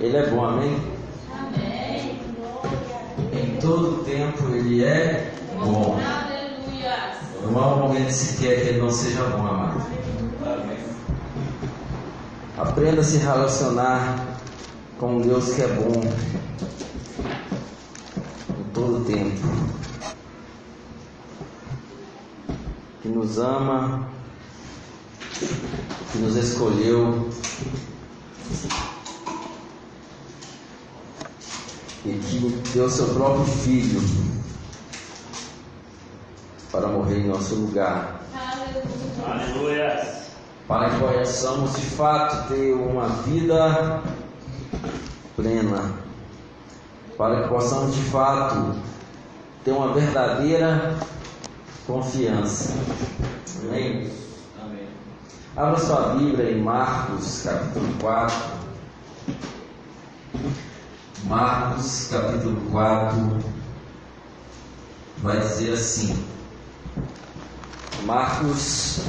Ele é bom, amém? Amém. Em todo tempo Ele é bom. Não há um momento sequer que Ele não seja bom, amado. Aprenda a se relacionar com um Deus que é bom em todo tempo. Que nos ama, que nos escolheu e que deu seu próprio filho para morrer em nosso lugar, Aleluia. Para que possamos de fato ter uma vida plena, para que possamos de fato ter uma verdadeira confiança. Amém? Amém. Abra sua Bíblia em Marcos, capítulo 4. Marcos, capítulo 4, vai dizer assim. Marcos,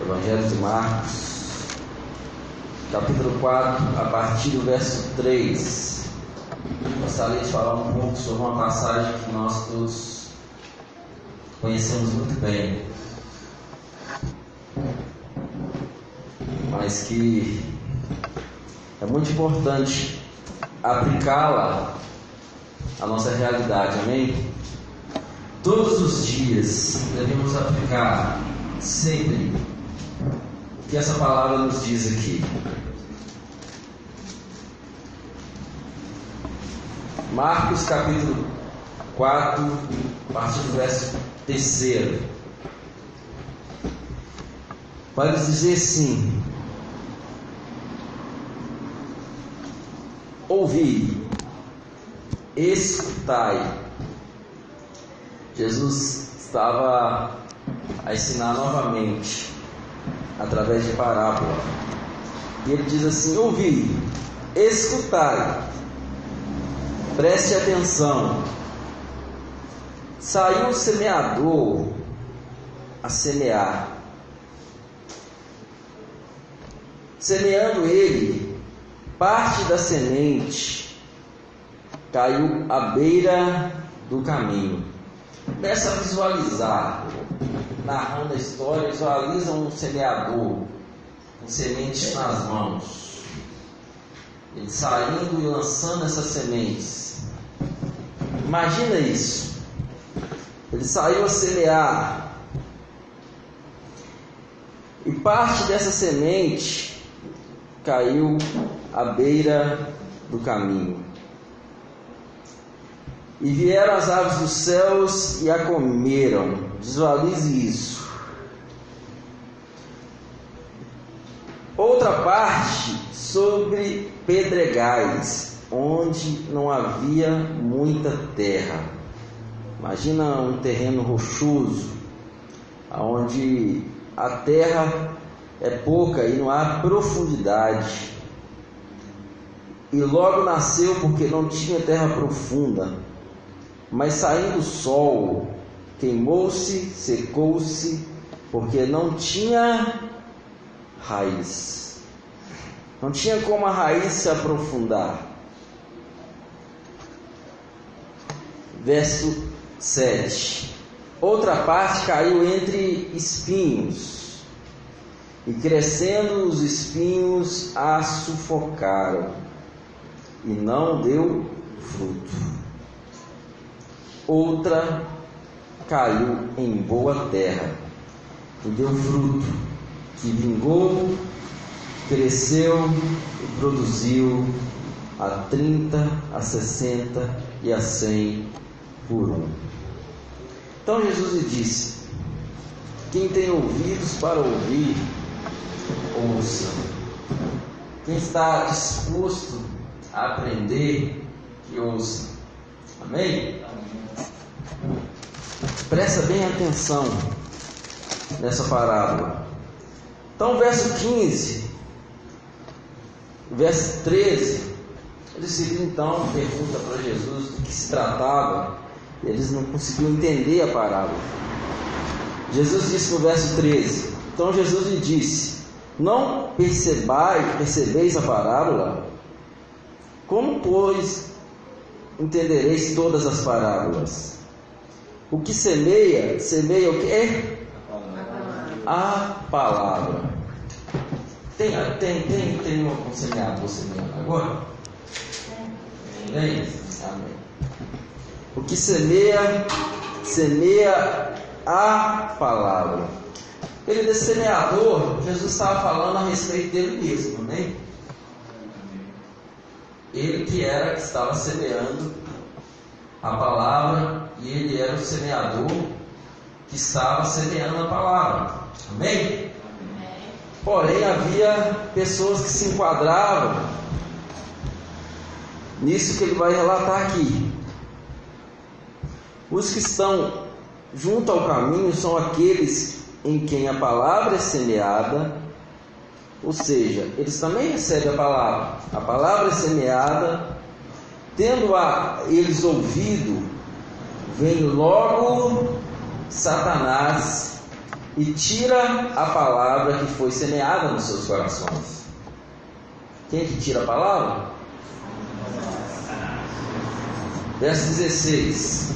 Evangelho de Marcos, capítulo 4, a partir do verso 3. Gostaria de falar um pouco sobre uma passagem que nós todos conhecemos muito bem. mas que é muito importante aplicá-la à nossa realidade, amém? Todos os dias devemos aplicar sempre o que essa palavra nos diz aqui. Marcos capítulo 4, a partir do verso 3. Vai nos dizer assim: Ouvi, escutai. Jesus estava a ensinar novamente, através de parábola. E ele diz assim: Ouvi, escutai, preste atenção. Saiu o semeador a semear. Semeando ele, parte da semente caiu à beira do caminho. Começa a visualizar, narrando a história, visualiza um semeador com sementes nas mãos. Ele saindo e lançando essas sementes. Imagina isso. Ele saiu a semear. E parte dessa semente caiu à beira do caminho. E vieram as aves dos céus e a comeram. Visualize isso. Outra parte sobre pedregais, onde não havia muita terra. Imagina um terreno rochoso, onde a terra é pouca e não há profundidade. E logo nasceu porque não tinha terra profunda. Mas saindo o sol, queimou-se, secou-se, porque não tinha raiz. Não tinha como a raiz se aprofundar. Verso 7. Outra parte caiu entre espinhos, e crescendo os espinhos a sufocaram, e não deu fruto. Outra caiu em boa terra, e deu fruto, que vingou, cresceu e produziu a 30, a 60 e a 100 por um. Então Jesus lhe disse: Quem tem ouvidos para ouvir, ouça. Quem está disposto a aprender, que ouça. Amém? Presta bem atenção nessa parábola. Então, verso 15, verso 13, o discípulo então pergunta para Jesus do que se tratava. Eles não conseguiam entender a parábola. Jesus disse no verso 13: Então Jesus lhe disse: Não percebai, percebeis a parábola? Como, pois, entendereis todas as parábolas? O que semeia, semeia o quê? A palavra. Tem, tem, tem, tem um semeador semeando agora? Tem? Amém. O que semeia, semeia a palavra. Ele desse semeador, Jesus estava falando a respeito dele mesmo, né? Ele que era que estava semeando a palavra e ele era o semeador que estava semeando a palavra. Amém? Porém, havia pessoas que se enquadravam nisso que ele vai relatar aqui. Os que estão junto ao caminho são aqueles em quem a palavra é semeada, ou seja, eles também recebem a palavra. A palavra é semeada, tendo a eles ouvido, vem logo Satanás e tira a palavra que foi semeada nos seus corações. Quem é que tira a palavra? Verso 16: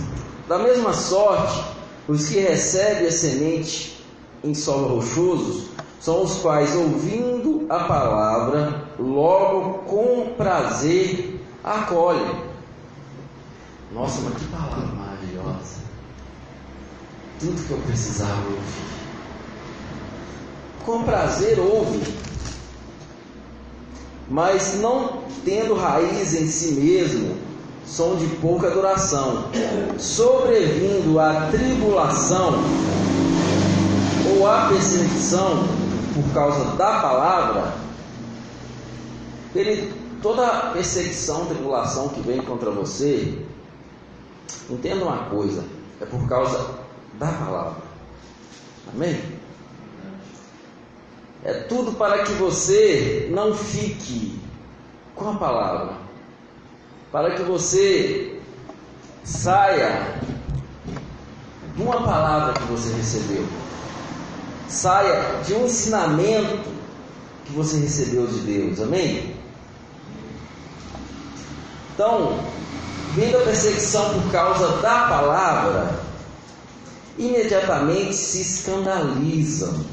Da mesma sorte, os que recebem a semente em solo rochoso são os quais, ouvindo a palavra, logo com prazer acolhem. Nossa, mas que palavra maravilhosa! Tudo que eu precisava ouvir. Com prazer ouve, mas não tendo raiz em si mesmo, são de pouca duração. Sobrevindo a tribulação ou a perseguição por causa da palavra, ele, toda perseguição, tribulação que vem contra você, entenda uma coisa, é por causa da palavra. Amém? É tudo para que você não fique com a palavra, para que você saia de uma palavra que você recebeu saia de um ensinamento que você recebeu de Deus. Amém? Então, vindo a perseguição por causa da palavra, imediatamente se escandalizam.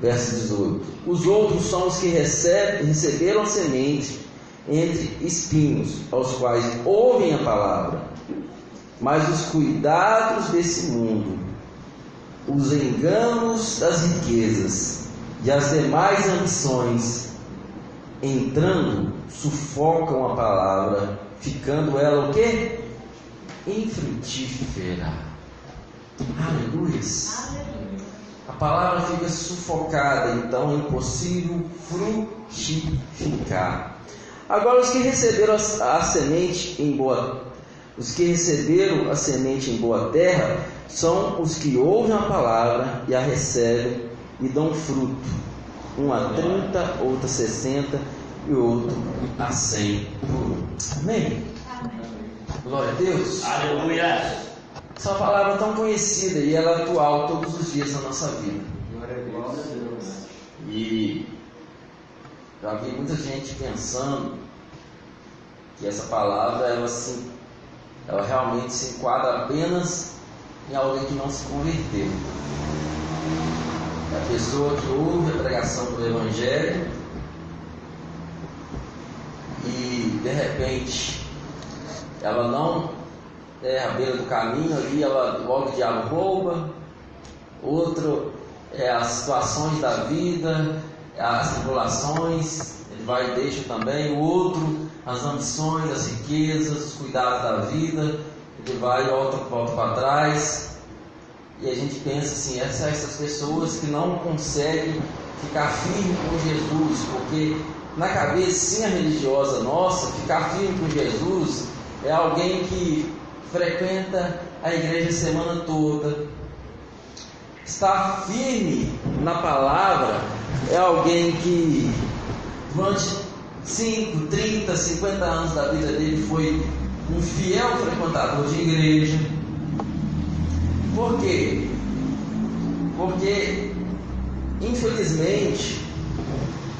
Verso 18: Os outros são os que recebem, receberam a semente entre espinhos, aos quais ouvem a palavra, mas os cuidados desse mundo os enganos das riquezas e as demais ambições, entrando, sufocam a palavra, ficando ela o quê? Infrutífera. Aleluia. A palavra fica sufocada, então é impossível frutificar. Agora, os que receberam a, a semente em boa os que receberam a semente em boa terra são os que ouvem a palavra e a recebem e dão fruto. Um a 30, outro a 60 e outro a 100 por um. Amém? Glória a Deus. Aleluia. Essa palavra é tão conhecida e ela é atual todos os dias na nossa vida. Glória a Deus. E já vi muita gente pensando que essa palavra ela se ela realmente se enquadra apenas em alguém que não se converteu. É a pessoa que ouve a pregação do Evangelho e de repente ela não é à beira do caminho ali, ela logo o diabo rouba, outro é as situações da vida, as tribulações, ele vai e deixa também, o outro as ambições, as riquezas, os cuidados da vida, ele vai e volta, volta para trás. E a gente pensa assim, essas, essas pessoas que não conseguem ficar firme com Jesus, porque na cabecinha religiosa nossa, ficar firme com Jesus é alguém que frequenta a igreja a semana toda. Estar firme na palavra é alguém que durante 5, 30, 50 anos da vida dele foi um fiel frequentador de igreja. Por quê? Porque, infelizmente,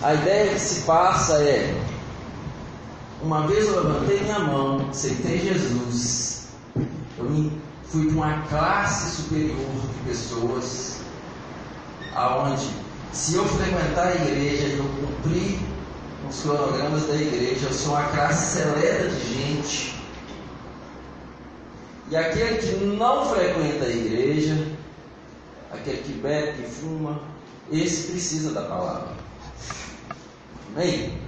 a ideia que se passa é Uma vez eu levantei minha mão, aceitei Jesus. Eu fui para uma classe superior de pessoas, aonde se eu frequentar a igreja eu cumprir os cronogramas da igreja, sou uma classe seleta de gente. E aquele que não frequenta a igreja, aquele que bebe, que fuma, esse precisa da palavra. Amém?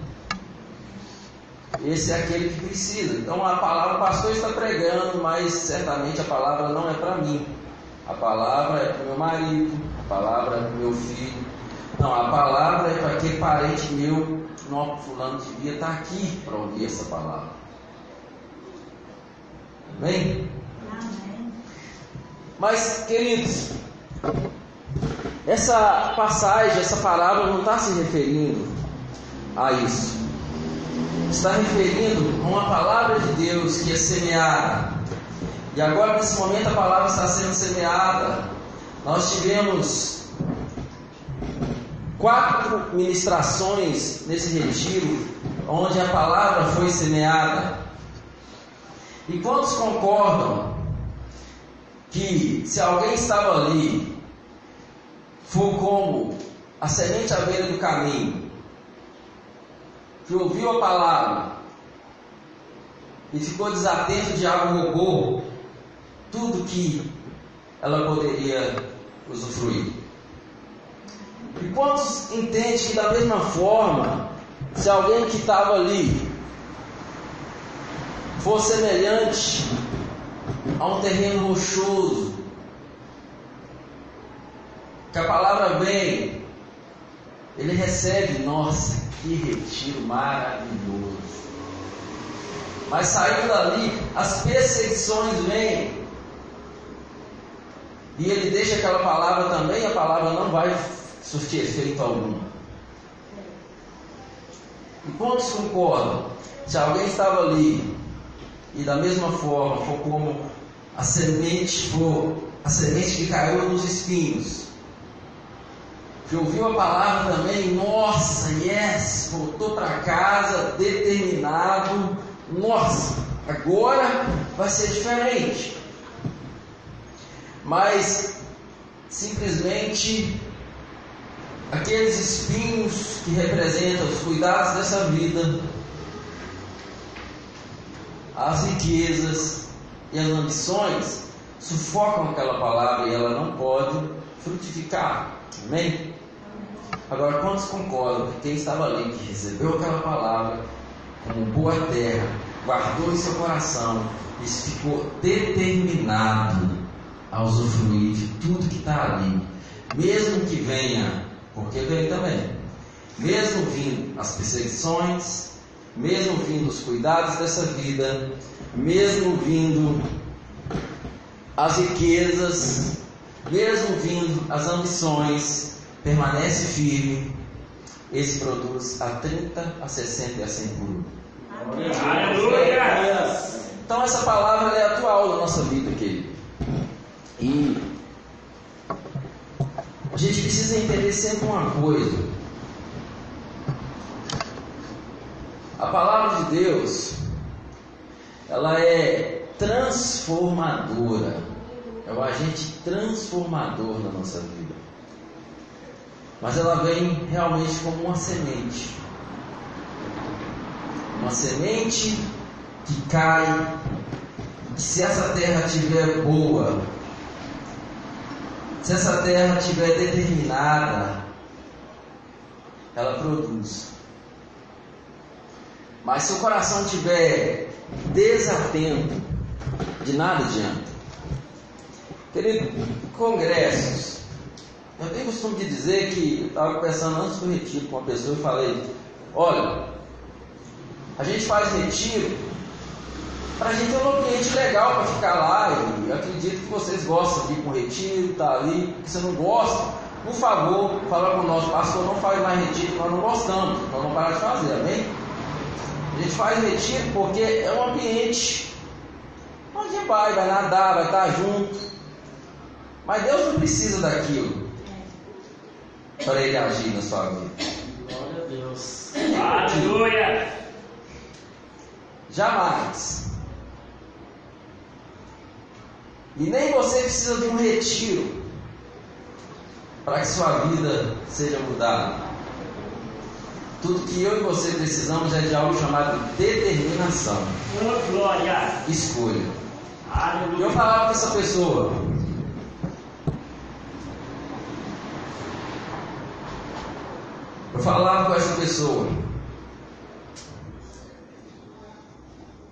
Esse é aquele que precisa. Então a palavra, o pastor está pregando, mas certamente a palavra não é para mim. A palavra é para o meu marido, a palavra é para o meu filho. Não, a palavra é para aquele parente meu, não, fulano devia estar aqui para ouvir essa palavra. Amém? Amém. Mas, queridos, essa passagem, essa palavra não está se referindo a isso. Está referindo a uma palavra de Deus que é semeada. E agora, nesse momento, a palavra está sendo semeada. Nós tivemos quatro ministrações nesse retiro, onde a palavra foi semeada. E quantos concordam que se alguém estava ali, for como a semente à beira do caminho, que ouviu a palavra e ficou desatento, o diabo roubou tudo que ela poderia usufruir. E quantos entendem que da mesma forma, se alguém que estava ali for semelhante a um terreno rochoso, que a palavra vem, ele recebe, nossa, que retiro maravilhoso. Mas saindo dali, as perseguições vêm. E ele deixa aquela palavra também, a palavra não vai surtir efeito algum. E quantos concordam? Se alguém estava ali e da mesma forma for como a semente for a semente que caiu nos espinhos, que ouviu a palavra também, nossa, yes, voltou para casa determinado, nossa, agora vai ser diferente. Mas simplesmente aqueles espinhos que representam os cuidados dessa vida, as riquezas e as ambições sufocam aquela palavra e ela não pode frutificar. Amém? Agora, quantos concordam que quem estava ali, que recebeu aquela palavra como boa terra, guardou em seu coração e ficou determinado a usufruir de tudo que está ali, mesmo que venha, porque vem também, mesmo vindo as perseguições, mesmo vindo os cuidados dessa vida, mesmo vindo as riquezas, mesmo vindo as ambições, permanece firme, esse produz a 30, a 60 e a 100 por um. Aleluia! Então essa palavra é atual na nossa vida, querido. E gente precisa entender sempre uma coisa. A palavra de Deus, ela é transformadora. É o agente transformador na nossa vida mas ela vem realmente como uma semente. Uma semente que cai, que se essa terra estiver boa, se essa terra estiver determinada, ela produz. Mas se o coração estiver desatento, de nada adianta. Querido, congressos, eu tenho costume de dizer que estava conversando antes do retiro com uma pessoa e falei: olha, a gente faz retiro para a gente ter um ambiente legal para ficar lá. E acredito que vocês gostam de ir com retiro, tá ali. Se você não gosta, por favor, fala com o nosso pastor, não faz mais retiro, nós não gostamos, nós não parar de fazer, amém? A gente faz retiro porque é um ambiente onde vai, vai nadar, vai estar junto. Mas Deus não precisa daquilo para ele agir na sua vida. Glória a Deus. Aleluia! Jamais. E nem você precisa de um retiro para que sua vida seja mudada. Tudo que eu e você precisamos é de algo chamado determinação. Glória. Escolha. Aleluia. Eu falava com essa pessoa. Eu falava com essa pessoa.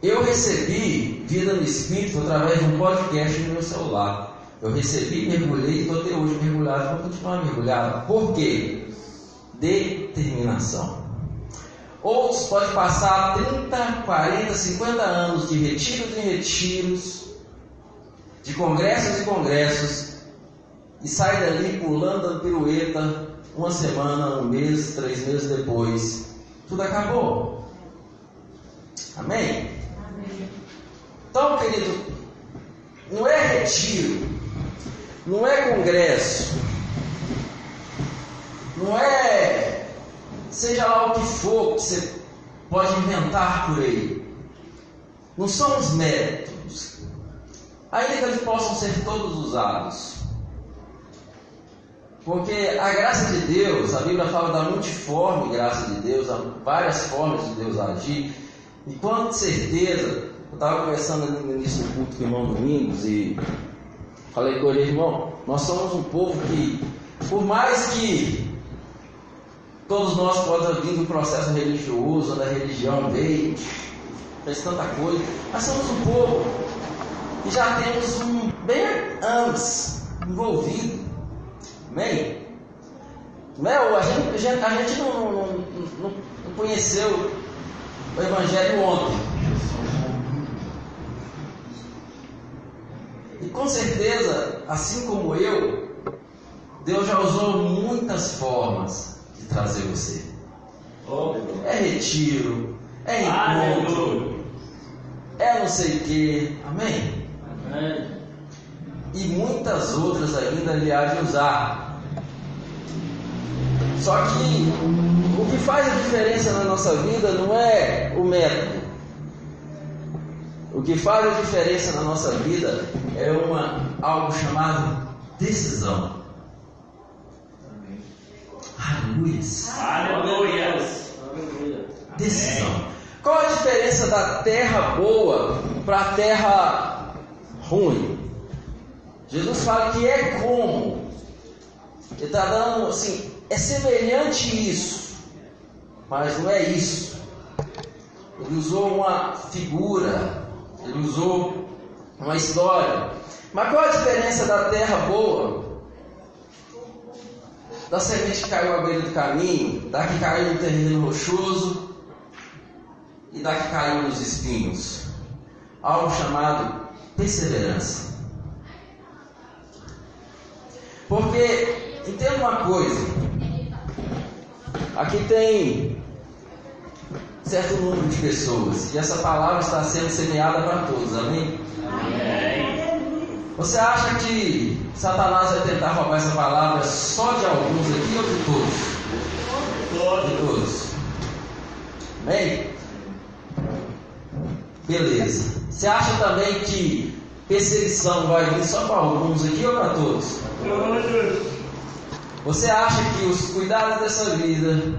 Eu recebi vida no Espírito através de um podcast no meu celular. Eu recebi, mergulhei e estou até hoje mergulhado. Vou continuar mergulhado. Por quê? Determinação. Outros podem passar 30, 40, 50 anos de retiros em retiros, de congressos em congressos, e sai dali pulando, dando pirueta, uma semana, um mês, três meses depois, tudo acabou. Amém? Então, querido, não é retiro, não é congresso, não é seja lá o que for que você pode inventar por aí. Não são os métodos, ainda que eles possam ser todos usados. Porque a graça de Deus, a Bíblia fala da multiforme graça de Deus, há várias formas de Deus agir. E com certeza, eu estava conversando ali no início do culto com o irmão Domingos e falei com ele, irmão, nós somos um povo que, por mais que todos nós possamos vir do processo religioso, da religião veio, fez tanta coisa, nós somos um povo que já temos um bem anos envolvido Amém? Mel, a gente, a gente, a gente não, não, não, não conheceu o Evangelho ontem. E com certeza, assim como eu, Deus já usou muitas formas de trazer você. É retiro, é encontro, é não sei o que. Amém? Amém. e muitas outras ainda ele há de usar. Só que o que faz a diferença na nossa vida não é o método. O que faz a diferença na nossa vida é uma, algo chamado decisão. Aleluia. Aleluia. Decisão. Qual a diferença da terra boa para a terra ruim? Jesus fala que é como. Ele está dando assim, é semelhante isso, mas não é isso. Ele usou uma figura, ele usou uma história. Mas qual a diferença da terra boa? Da semente que caiu à beira do caminho, da que caiu no terreno rochoso e da que caiu nos espinhos. Algo chamado perseverança. Porque, entenda uma coisa, aqui tem certo número de pessoas e essa palavra está sendo semeada para todos, amém? Você acha que Satanás vai tentar roubar essa palavra só de alguns aqui ou de todos? De todos. Amém? Beleza. Você acha também que perseguição vai vir só para alguns aqui ou para todos? Todos. Você acha que os cuidados dessa vida,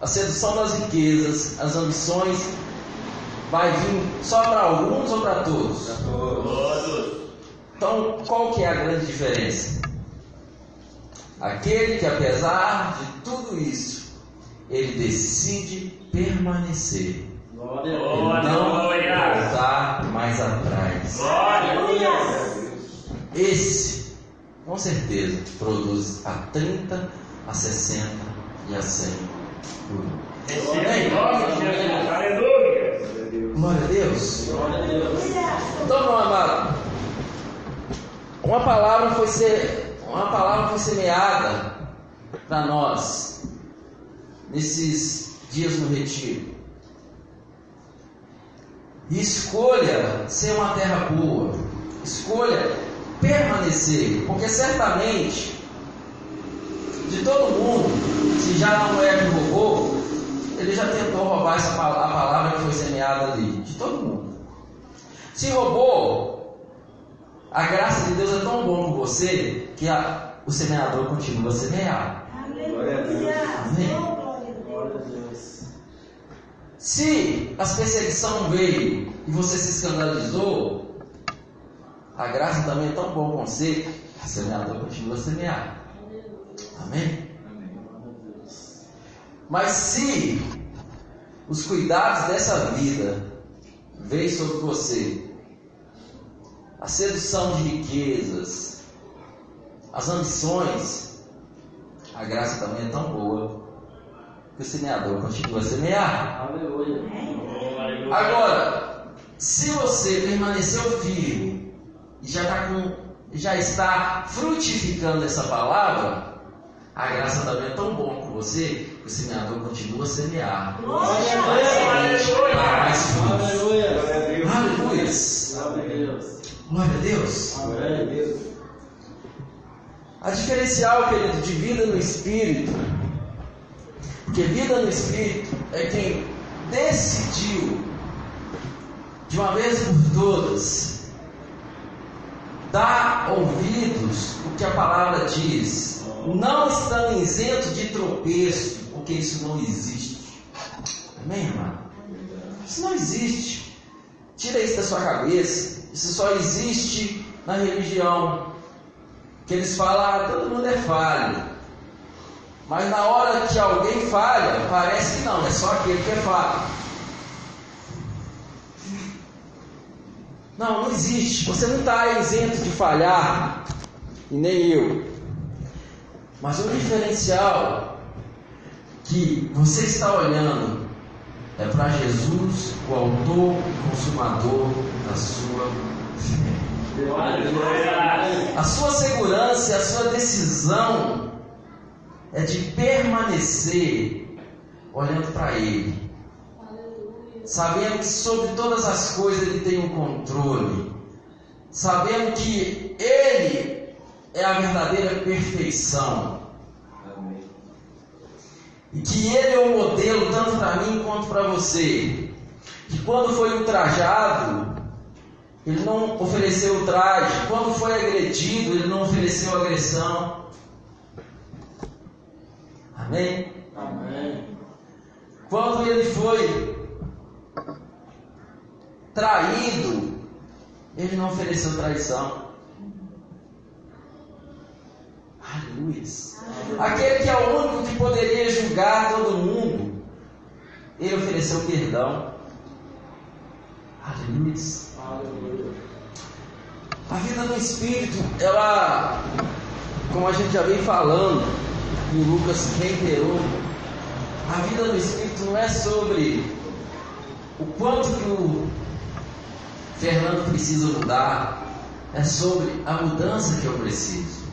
a sedução das riquezas, as ambições, vai vir só para alguns ou para todos? Todos. Então, qual que é a grande diferença? Aquele que apesar de tudo isso, ele decide permanecer. Glória. Ele não Glória. voltar mais atrás. Glória. Esse, com certeza, produz a 30, a 60 e a 100 Jesus. Aleluia. Glória a Deus. Glória a Deus. Então, meu amado, uma palavra foi ser, uma palavra foi semeada para nós nesses dias no retiro. Escolha ser uma terra boa. Escolha permanecer, porque certamente de todo mundo, se já não é que roubou, ele já tentou roubar essa, a palavra que foi semeada ali? De todo mundo. Se roubou, a graça de Deus é tão bom com você que a, o semeador continua a semear. Amém. Se as perseguição veio e você se escandalizou, a graça também é tão bom com você, a semeador continua a semear. Amém? Mas se os cuidados dessa vida veem sobre você, a sedução de riquezas, as ambições, a graça também é tão boa que o semeador continua a semear. Agora, se você permaneceu firme e já, tá com, já está frutificando essa palavra, a graça também é tão bom com você que o semeador continua a semear. Glória a Deus. Aleluia. Glória a Deus. Glória a Deus. A diferencial, querido, de vida no Espírito porque vida no Espírito é quem decidiu, de uma vez por todas, dar ouvidos o que a palavra diz, não estando isento de tropeço, porque isso não existe. Amém, irmão? Isso não existe. Tira isso da sua cabeça. Isso só existe na religião. Que eles falam, ah, todo mundo é falho. Mas na hora que alguém falha, parece que não, é só aquele que é falho. Não, não existe. Você não está isento de falhar, e nem eu. Mas o diferencial que você está olhando é para Jesus, o autor e consumador da sua fé. A sua segurança, a sua decisão é de permanecer olhando para Ele, sabendo que sobre todas as coisas Ele tem o um controle, sabendo que Ele é a verdadeira perfeição. E que Ele é o modelo tanto para mim quanto para você. Que quando foi ultrajado, Ele não ofereceu o traje. Quando foi agredido, Ele não ofereceu agressão. Amém? Amém. Quando ele foi traído, ele não ofereceu traição. Aleluia. Aquele que é o único que poderia julgar todo mundo, ele ofereceu perdão. Aleluia. A vida do Espírito, ela, como a gente já vem falando, o Lucas reiterou, a vida do Espírito não é sobre o quanto que o Fernando precisa mudar, é sobre a mudança que eu preciso.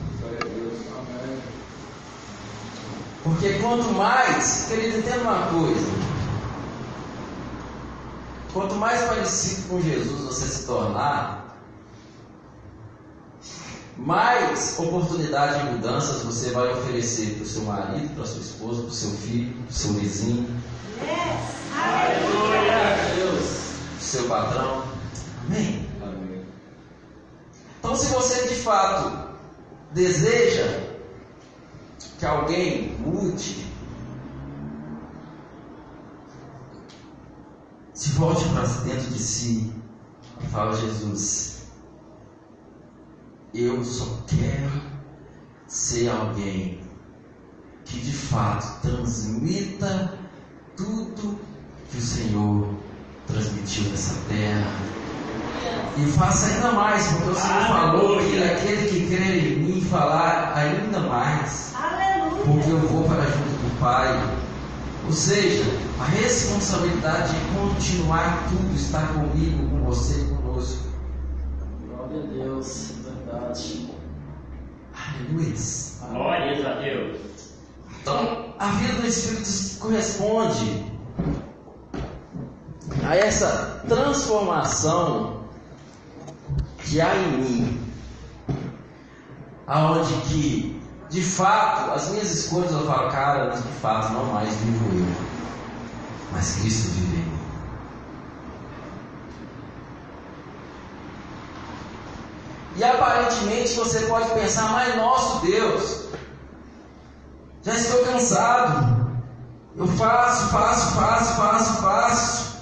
Porque quanto mais, querido, entenda uma coisa, quanto mais parecido com Jesus você se tornar, mais oportunidade de mudanças você vai oferecer para o seu marido, para a sua esposa, para o seu filho, para o seu vizinho. Yes. Aleluia! Deus, seu patrão. Amém? Amém. Então, se você de fato deseja que alguém mude, se volte para dentro de si e fala Jesus eu só quero ser alguém que de fato transmita tudo que o Senhor transmitiu nessa terra. E faça ainda mais, porque o Senhor falou que aquele que crê em mim falar ainda mais. Porque eu vou para junto do Pai. Ou seja, a responsabilidade de continuar tudo está comigo, com você, conosco. Glória a Deus verdade. Aleluia. Glórias a Deus. Então, a vida do Espírito corresponde a essa transformação que há em mim, aonde que, de fato, as minhas escolhas eu falo, cara, mas de fato não mais vivo eu. mas Cristo vive em mim. E aparentemente você pode pensar, mas nosso Deus, já estou cansado. Eu faço, faço, faço, faço, faço.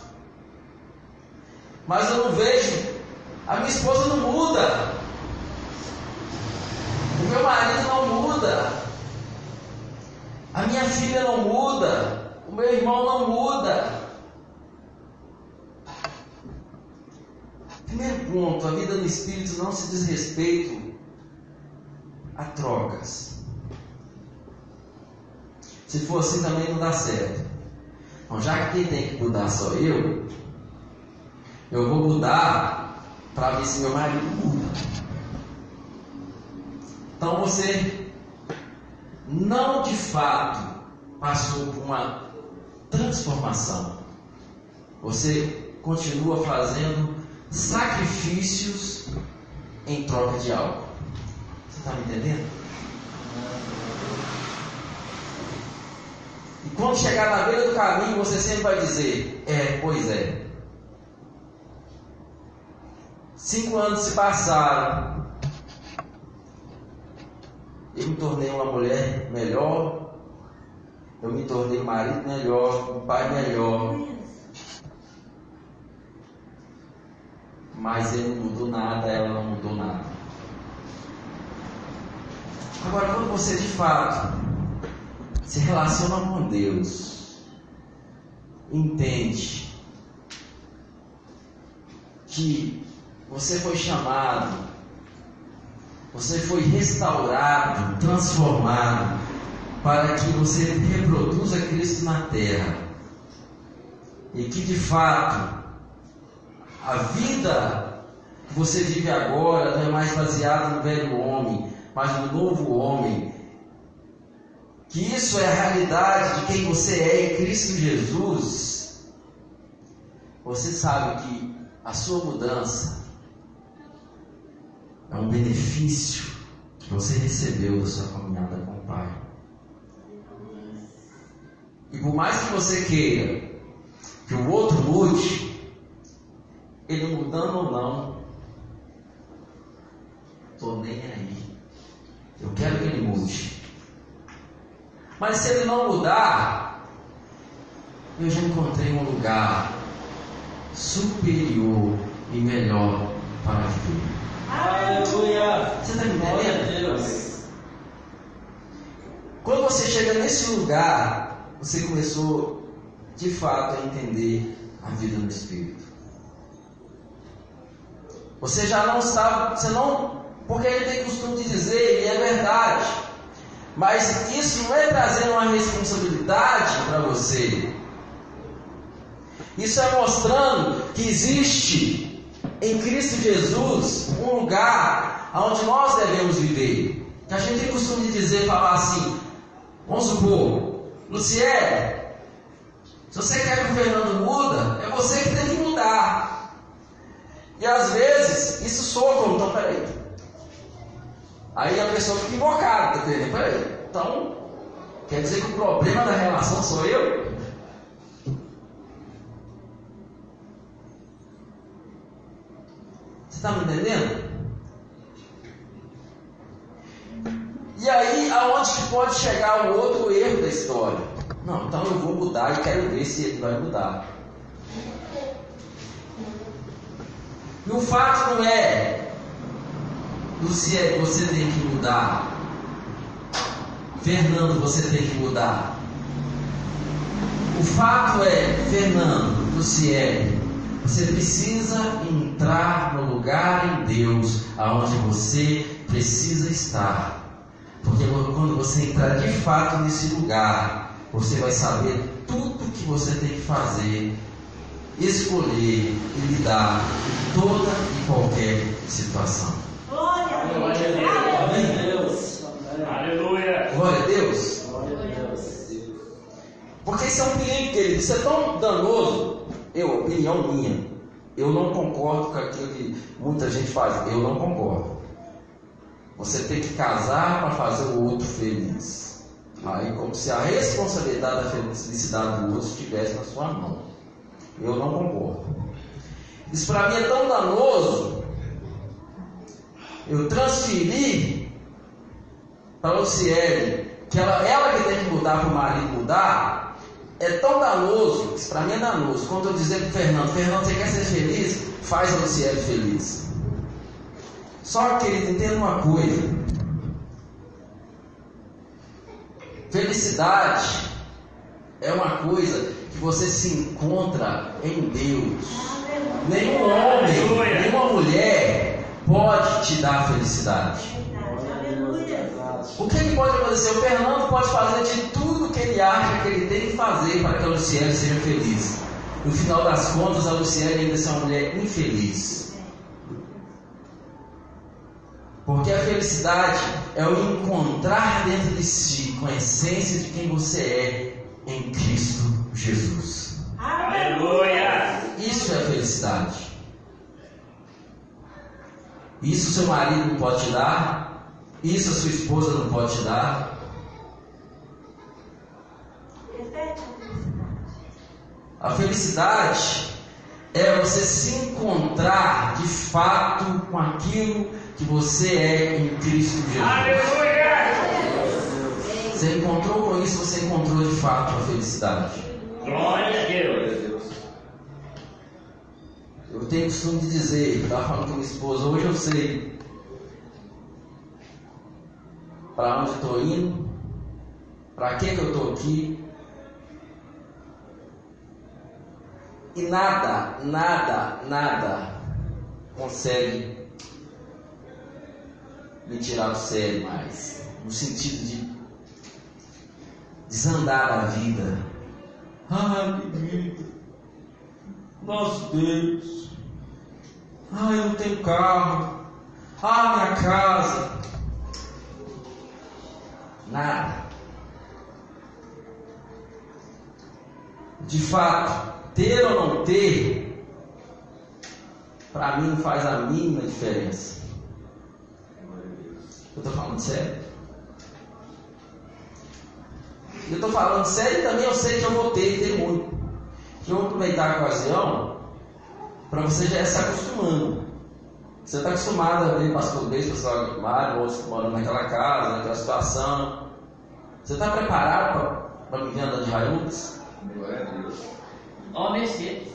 Mas eu não vejo. A minha esposa não muda. Meu marido não muda. A minha filha não muda. O meu irmão não muda. Primeiro ponto, a vida no Espírito não se diz respeito a trocas. Se for assim também não dá certo. Então, já que quem tem que mudar sou eu, eu vou mudar para ver se meu marido muda. Então você não de fato passou por uma transformação. Você continua fazendo sacrifícios em troca de algo. Você está me entendendo? E quando chegar na beira do caminho, você sempre vai dizer: É, pois é. Cinco anos se passaram. Eu me tornei uma mulher melhor. Eu me tornei marido melhor, um pai melhor. Mas ele não mudou nada, ela não mudou nada. Agora, quando você de fato se relaciona com Deus, entende que você foi chamado, você foi restaurado, transformado, para que você reproduza Cristo na terra. E que de fato a vida que você vive agora não é mais baseada no velho homem, mas no novo homem. Que isso é a realidade de quem você é em Cristo Jesus. Você sabe que a sua mudança é um benefício que você recebeu da sua caminhada com o Pai. E por mais que você queira que o outro mude, ele mudando ou não, estou nem aí. Eu quero que ele mude. Mas se ele não mudar, eu já encontrei um lugar superior e melhor para viver. Aleluia! Você está entendendo? Quando você chega nesse lugar, você começou de fato a entender a vida no Espírito. Você já não está, você não, porque ele tem costume de dizer, e é verdade, mas isso não é trazer uma responsabilidade para você. Isso é mostrando que existe em Cristo Jesus um lugar onde nós devemos viver. A gente tem costume de dizer, falar assim, vamos supor, Luciene, se você quer que o Fernando muda, é você que tem que mudar. E às vezes isso soa então peraí. Aí a pessoa fica invocada, tá? Peraí. Então, quer dizer que o problema da relação sou eu? Está me entendendo? E aí, aonde que pode chegar o outro erro da história? Não, então eu vou mudar e quero ver se ele vai mudar. E o fato não é, Luciene, você tem que mudar. Fernando, você tem que mudar. O fato é, Fernando, Luciene, você precisa entrar no lugar em Deus aonde você precisa estar. Porque quando você entrar de fato nesse lugar, você vai saber tudo que você tem que fazer escolher e lidar em toda e qualquer situação. Glória a Deus. Aleluia. Glória a Deus. Porque isso é um perigo, querido. Isso é tão danoso. Eu, opinião minha. Eu não concordo com aquilo que muita gente faz. Eu não concordo. Você tem que casar para fazer o outro feliz. Aí, como se a responsabilidade da felicidade do outro estivesse na sua mão. Eu não concordo. Isso para mim é tão danoso. Eu transferi para Luciele que ela, ela que tem que mudar para o marido mudar. É tão danoso, isso para mim é danoso. Quando eu dizer para o Fernando, Fernando, você quer ser feliz? Faz a Luciele feliz. Só que, querido, entenda uma coisa. Felicidade é uma coisa que você se encontra em Deus. Nenhum homem, nenhuma mulher pode te dar felicidade. O que, que pode acontecer? O Fernando pode fazer de tudo que ele acha que ele tem que fazer para que a Luciane seja feliz. No final das contas, a Luciane ainda é uma mulher infeliz. Porque a felicidade é o encontrar dentro de si com a essência de quem você é em Cristo Jesus. Aleluia! Isso é felicidade. Isso seu marido não pode te dar. Isso a sua esposa não pode te dar. A felicidade é você se encontrar de fato com aquilo que você é em Cristo Jesus. Aleluia! Você encontrou com isso, você encontrou de fato a felicidade. Glória a Deus! Eu tenho costume de dizer, eu estava falando com minha esposa, hoje eu sei para onde estou indo, para que, que eu estou aqui. E nada, nada, nada consegue me tirar do sério mais. No sentido de desandar a vida. Ai, querido, nosso Deus. Ai, eu não tenho carro. Ah, minha casa. Nada. De fato, ter ou não ter, para mim não faz a mínima diferença. Eu estou falando sério. Eu estou falando sério e também eu sei que eu vou ter e ter muito. Eu vou aproveitar a ocasião para você já se acostumando. Você está acostumado a ver pastor Beijo, pastor Mário, outros morando naquela casa, naquela situação. Você está preparado para me ver andando de Hilux? Glória a Deus. Ó, Mercedes.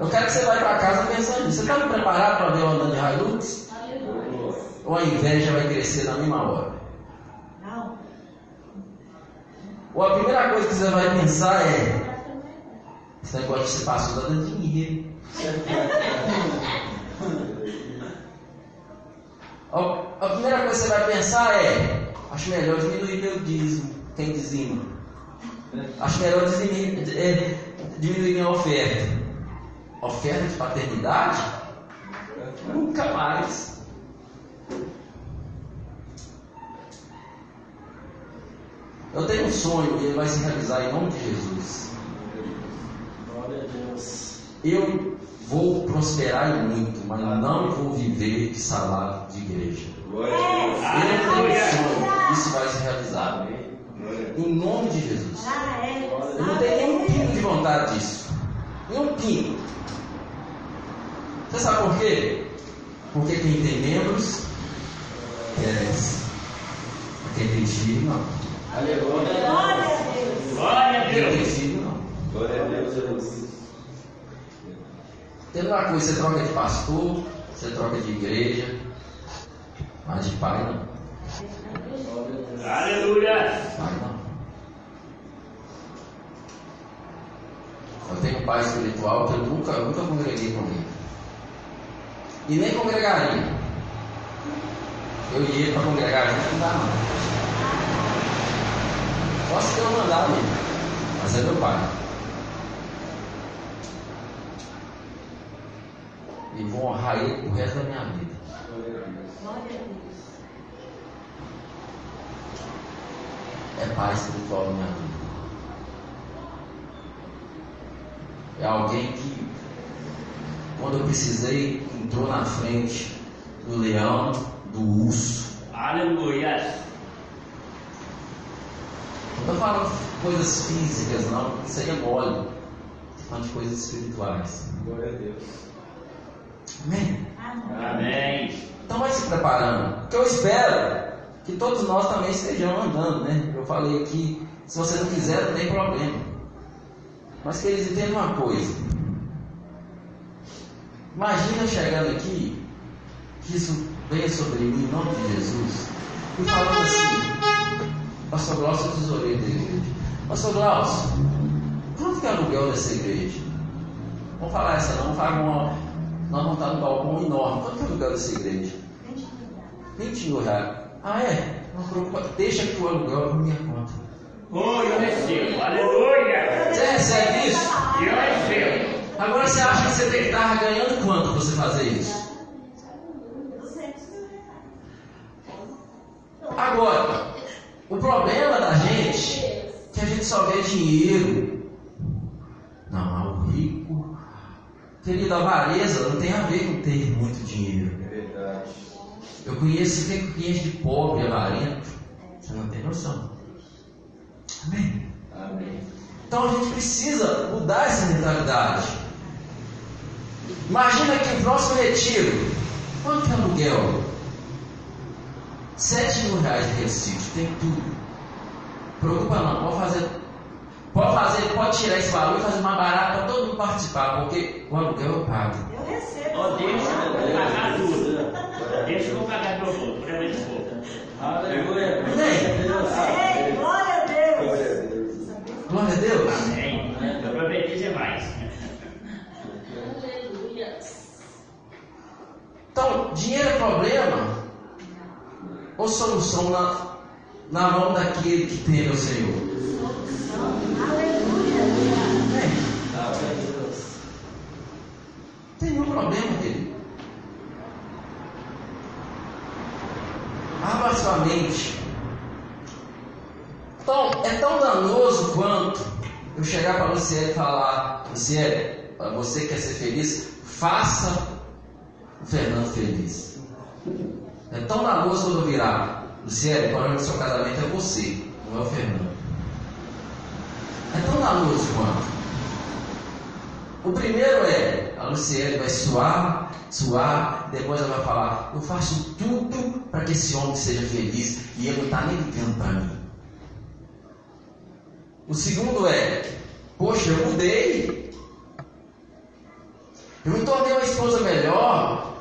Eu quero que você vá para casa pensando nisso. Você está me preparado para ver eu andando de Hilux? Ou a inveja vai crescer na mesma hora? Não. Ou a primeira coisa que você vai pensar é: esse negócio de ser pastor está dando dinheiro. A primeira coisa que você vai pensar é: acho melhor diminuir meu dízimo. Quem dizima? Acho melhor diminuir, é, diminuir minha oferta. Oferta de paternidade? Nunca mais. Eu tenho um sonho e ele vai se realizar em nome de Jesus. Glória a Deus. Eu vou prosperar muito, mas não vou viver de salário de igreja. Glória a Deus. Um isso vai se realizar. Amém. Deus. Em nome de Jesus. Ah, é. Eu não tenho nem um pingo de vontade disso. Nem um pingo. Você sabe por quê? Porque quem tem membros, cresce. Quem tem filho, não. Aleluia. Glória a Deus. Glória a Quem tem Deus! filho, não. Glória a Deus, Jesus. Tem uma coisa, você troca de pastor, você troca de igreja, mas de pai não. Aleluia! Pai não. Eu tenho um pai espiritual que eu nunca, nunca congreguei com ele. E nem congregaria. Eu ia para congregar junto, não dá não. Posso ter um mandado ele, mas é meu pai. E vou honrar ele o resto da minha vida. Glória a Deus. Glória a Deus. é pai espiritual na minha vida. É alguém que, quando eu precisei, entrou na frente do leão, do urso. Aleluia! Não estou falando de coisas físicas, não, porque isso aí é mole. Estou falando de coisas espirituais. Glória a Deus. Amém? Amém. Então vai se preparando. Porque eu espero que todos nós também estejamos andando, né? Eu falei aqui, se você não quiser, não tem problema. Mas que eles entendam uma coisa. Imagina chegando aqui, que isso venha sobre mim em nome de Jesus, e falando assim, Pastor Glaucio é tesoureiro da igreja. Pastor Glaucio, quanto que é o aluguel dessa igreja? Vamos falar essa não, vamos falar uma. Nós vamos estar num balcão enorme. Quanto é o aluguel dessa igreja? 20 mil reais. Ah, é? Não preocupa. Deixa que o aluguel é por minha conta. Oh, eu recebo. Aleluia. Você recebe isso? Eu recebo. Agora você acha que você tem que estar ganhando quanto para você fazer isso? 200 mil reais. Agora, o problema da gente é que a gente só vê dinheiro. Não. Querido, a avareza não tem a ver com ter muito dinheiro. É verdade. Eu conheço quem conhece de pobre avarento. Você não tem noção. Amém? Amém. Então a gente precisa mudar essa mentalidade. Imagina que o próximo retiro. Quanto é aluguel? 7 mil reais de sítio, tem tudo. Preocupa não, pode fazer. Pode fazer, pode tirar esse valor e fazer uma barata para todo mundo participar, porque o aluguel eu pago. Eu recebo. Ó, deixa eu pagar tudo. Deixa eu pagar meu pouco, para mim. Aleluia. Amém? Glória a Deus. Glória a Deus. Glória a Deus. Amém. Eu prometi ser mais. Então, dinheiro é problema ou solução na, na mão daquele que teme o Senhor? Deus. Tem nenhum problema, querido. Abra sua mente. Então, é tão danoso quanto eu chegar para você e falar, Luciene, para você que quer ser feliz, faça o Fernando feliz. É tão danoso quando virar, Luciene, o problema do seu casamento é você, não é o Fernando. É tão danoso quanto. O primeiro é, a Luciene vai suar, suar, depois ela vai falar, eu faço tudo para que esse homem seja feliz e ele não está nem ligando para mim. O segundo é, poxa, eu mudei. Eu me tornei uma esposa melhor.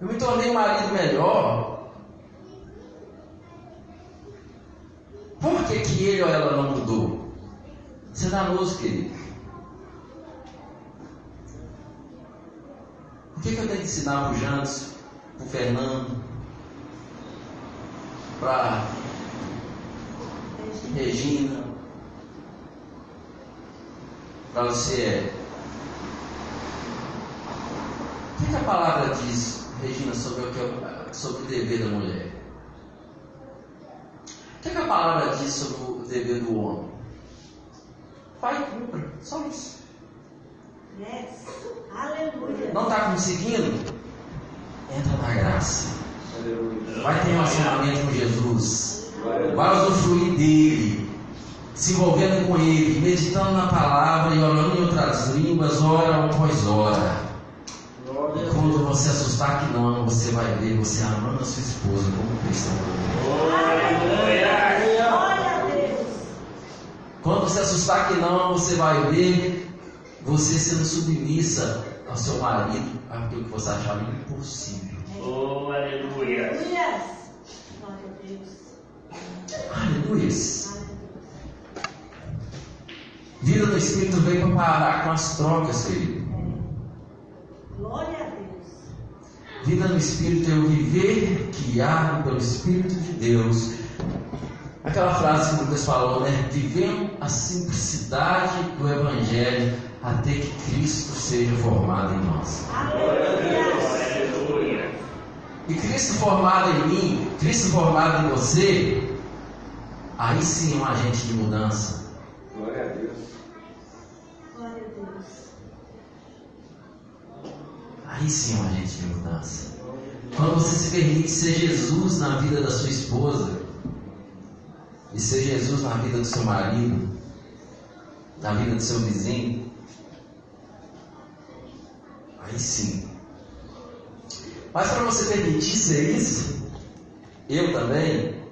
Eu me tornei marido melhor. Por que, que ele ou ela não mudou? Isso é danoso, querido. O que, que eu tenho que ensinar para o Jantos, para o Fernando, para Regina, para você? O que, que a palavra diz, Regina, sobre o, que é- sobre o dever da mulher? O que, que a palavra diz sobre o dever do homem? Vai e cumpra, só isso. Yes. Aleluia. Não está conseguindo? Entra na graça. Aleluia. Vai ter relacionamento com Jesus. Vai usufruir dele. Se envolvendo com ele, meditando na palavra e orando em outras línguas, hora após hora. Quando você assustar que não, você vai ver você amando a sua esposa como Cristo amou. Aleluia. Glória a Deus. Quando você assustar que não, você vai ver você sendo submissa ao seu marido, aquilo que você achava impossível. Oh, aleluia. Aleluia. Glória a Deus. Aleluia. Vida no Espírito veio para parar com as trocas, querido. Glória a Deus. Vida no Espírito é o viver guiado pelo Espírito de Deus. Aquela frase que Lucas falou, né? Vivendo a simplicidade do Evangelho até que Cristo seja formado em nós. Aleluia. E Cristo formado em mim, Cristo formado em você, aí sim é um agente de mudança. Glória a Deus. Glória a Deus. Aí sim é um agente de mudança. Quando você se permite ser Jesus na vida da sua esposa, e ser Jesus na vida do seu marido, na vida do seu vizinho, aí sim. Mas para você permitir ser isso, eu também,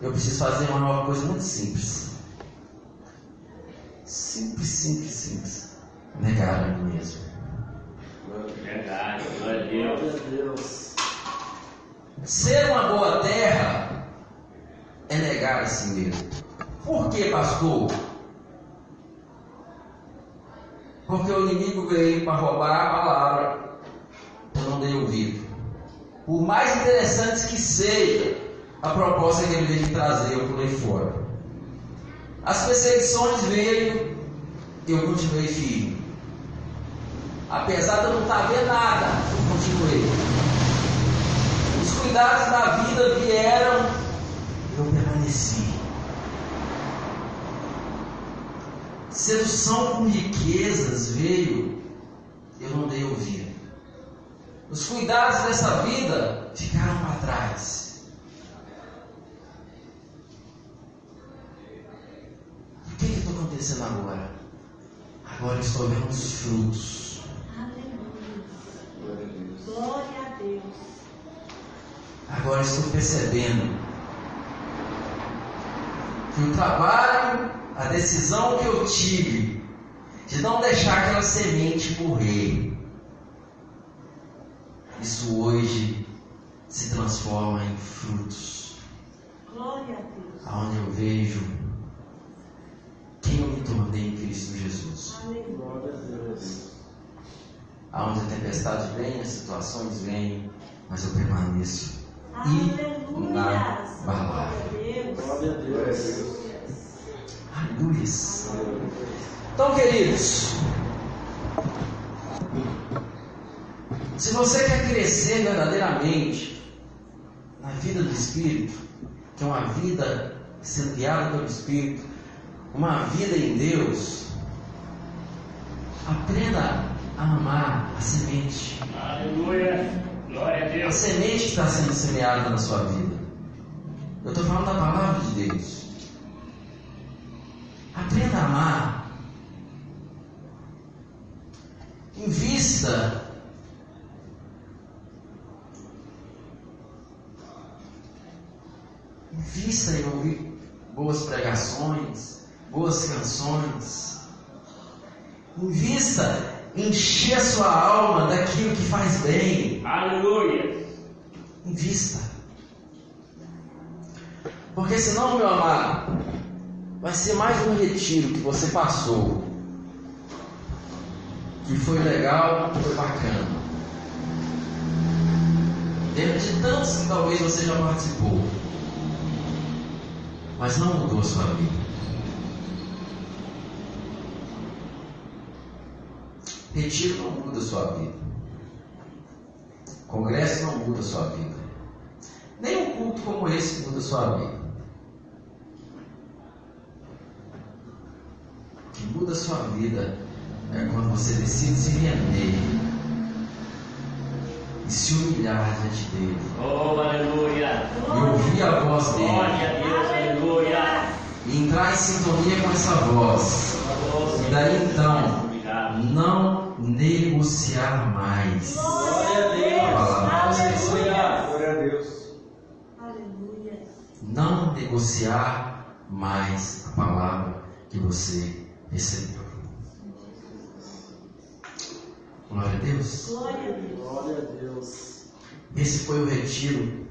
eu preciso fazer uma nova coisa muito simples. Simples, simples, simples. Negar a mim mesmo. Verdade, glória a Deus. Glória a Deus. Ser uma boa terra é negar a si mesmo. Por que, pastor? Porque o inimigo veio para roubar a palavra, eu não dei ouvido. Por mais interessantes que seja a proposta que ele veio trazer, eu pulei fora. As perseguições veio, eu continuei firme. Apesar de eu não estar vendo nada, eu continuei. Os cuidados da vida vieram, eu permaneci. Sedução com riquezas veio, eu não dei ouvido. Os cuidados dessa vida ficaram para trás. O que está acontecendo agora? Agora estou vendo os frutos. Aleluia. Glória a Deus. Glória a Deus. Agora estou percebendo que o trabalho, a decisão que eu tive de não deixar aquela semente morrer, isso hoje se transforma em frutos, Glória a Deus. aonde eu vejo quem eu me tornei em Cristo Jesus. Aleluia. Glória a Deus. Aonde a tempestade vem, as situações vêm, mas eu permaneço Aleluia. inabalável. Glória a Deus. Glória a Deus. Aleluia. Então, queridos, se você quer crescer verdadeiramente na vida do Espírito, que é uma vida sendo guiada pelo Espírito, uma vida em Deus, aprenda amar a semente, Aleluia, glória a a Deus. semente que está sendo semeada na sua vida. Eu estou falando da palavra de Deus. Aprenda a amar. Invista. Invista em ouvir boas pregações, boas canções. Invista encher a sua alma daquilo que faz bem. Aleluia. Invista. Porque senão, meu amado, vai ser mais um retiro que você passou. Que foi legal, foi bacana. Dentro de tantos que talvez você já participou. Mas não mudou a sua vida. Retiro não muda a sua vida. Congresso não muda a sua vida. Nem um culto como esse muda a sua vida. O que muda a sua vida é quando você decide se render e se humilhar diante dele. Oh, aleluia. E ouvir a voz dele. Glória a Deus, aleluia. E entrar em sintonia com essa voz. E daí então, não negociar mais. Glória a A Deus. palavra de Deus. Aleluia. Glória a Deus. Aleluia. Não negociar mais a palavra que você recebeu. Glória a Deus. Glória a Deus. Glória a Deus. Esse foi o retiro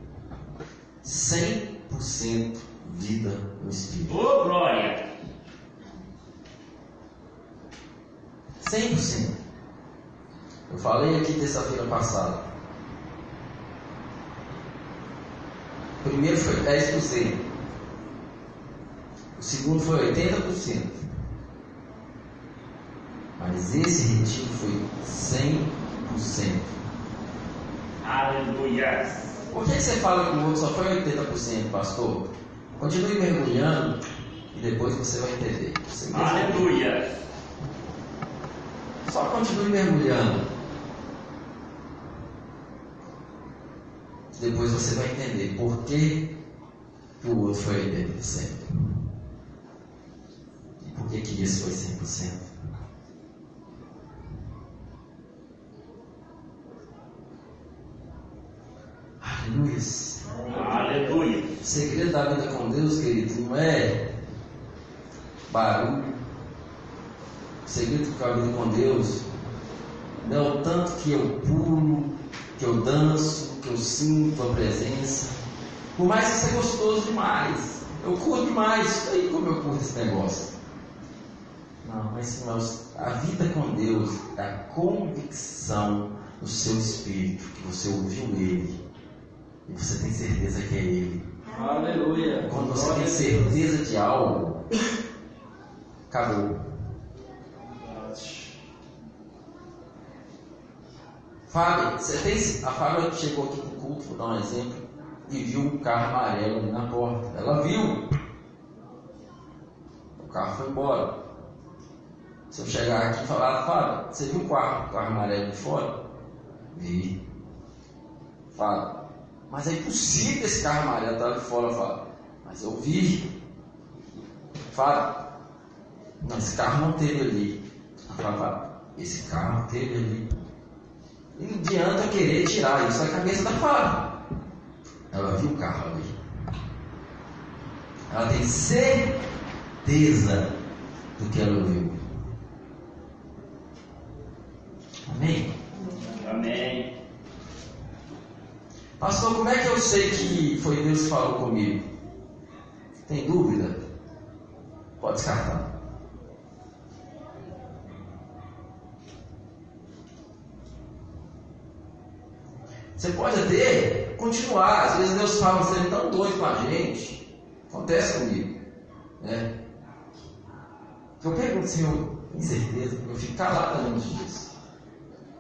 100% vida no Espírito. Oh, glória. 100%. Eu falei aqui terça-feira passada. O primeiro foi 10%. O segundo foi 80%. Mas esse retiro foi 100%. Aleluia. Por que você fala que o outro só foi 80%, pastor? Continue mergulhando e depois você vai entender. Você Aleluia. Só continue mergulhando. Depois você vai entender por que que o outro foi 80%? E por que que esse foi 100%? Aleluia. Aleluia. O segredo da vida com Deus, querido, não é barulho. O segredo da vida com Deus não é o tanto que eu pulo, que eu danço, que eu sinto a presença. Por mais que isso é gostoso demais. Eu curto demais. Isso aí como eu curto esse negócio. Não, mas irmãos, a vida com Deus é a convicção do seu espírito, que você ouviu Ele. E você tem certeza que é Ele. Aleluia. Quando você Glória tem certeza de algo, acabou. Fábio, você tem. A Fábio chegou aqui no culto, vou dar um exemplo, e viu um carro amarelo na porta. Ela viu. O carro foi embora. Se eu chegar aqui e falar, Fábio, você viu o carro, o carro amarelo de fora? Vi. Fábio, mas é impossível esse carro amarelo estar de fora, Fábio. Mas eu vi. Fábio, não, esse carro não teve ali. Fábio, esse carro teve ali. E não adianta querer tirar isso da cabeça da Fábio. Ela viu o carro ali. Ela tem certeza do que ela ouviu. Amém? Amém. Pastor, como é que eu sei que foi Deus que falou comigo? Tem dúvida? Pode descartar. Você pode até continuar. Às vezes Deus fala, você é tão doido com a gente. Acontece comigo. Né? Eu pergunto, Senhor, tem certeza? Eu fico calado nos dias.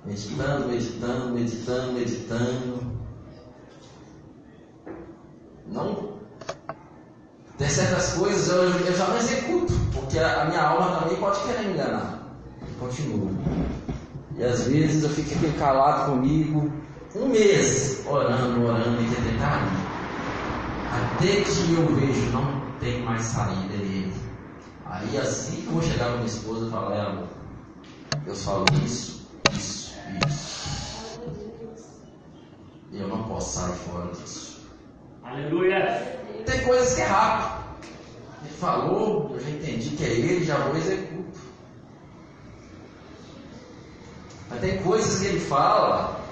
Meditando, meditando, meditando, meditando. Não. Tem certas coisas eu, eu já não executo, porque a, a minha alma também pode querer me enganar. Continua. E às vezes eu fico aqui calado comigo, um mês, orando, orando, e tentando. Até que eu vejo, não tem mais saída dele. Aí assim que eu vou chegar para minha esposa e falar, é, amor, Deus falou isso, isso, isso. E eu não posso sair fora disso. Aleluia. Tem coisas que é rápido. Ele falou, eu já entendi que é ele, já vou executo. Mas tem coisas que ele fala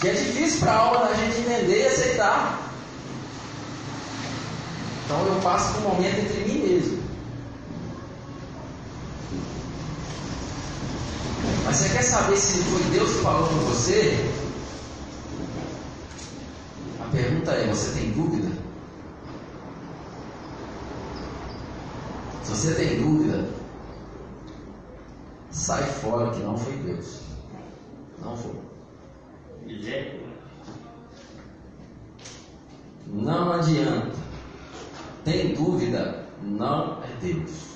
que é difícil para a alma da gente entender e aceitar. Então eu passo por um momento entre mim mesmo. Mas você quer saber se foi Deus que falou com você? A pergunta é: você tem dúvida? Se você tem dúvida, sai fora que não foi Deus. Não foi. Não adianta. Tem dúvida? Não é Deus.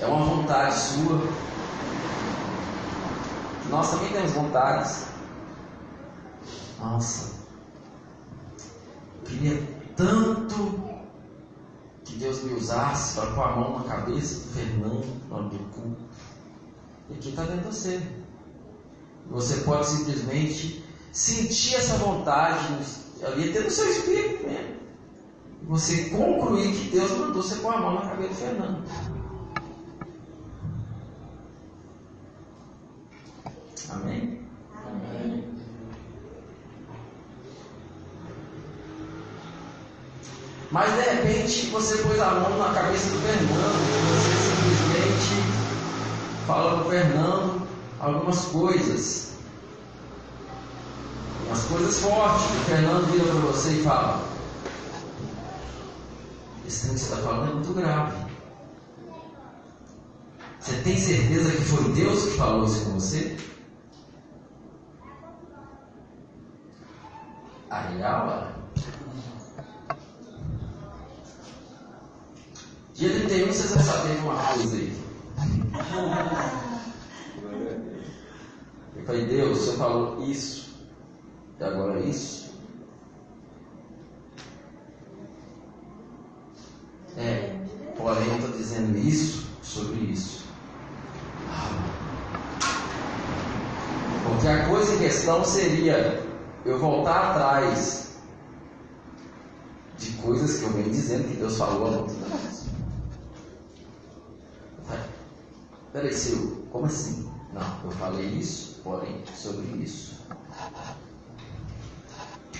É uma vontade sua. Nós também temos vontades. Nossa, queria tanto que Deus me usasse para pôr a mão na cabeça do Fernando, no hora do culto. E aqui está dentro de você. Você pode simplesmente sentir essa vontade ali até no seu espírito mesmo. Você concluir que Deus mandou você pôr a mão na cabeça do Fernando. Amém? Mas de repente você pôs a mão na cabeça do Fernando, você simplesmente fala para o Fernando algumas coisas. Umas coisas fortes. O Fernando vira para você e fala: Esse que você está falando é muito grave. Você tem certeza que foi Deus que falou isso com você? Aí, olha. Dia 31 vocês vão saber uma coisa aí falei, Deus, você falou isso, e agora é isso? É, porém eu estou dizendo isso sobre isso. Porque a coisa em questão seria eu voltar atrás de coisas que eu venho dizendo que Deus falou há muito tempo. Peraí, Silvio, como assim? Não, eu falei isso, porém, sobre isso.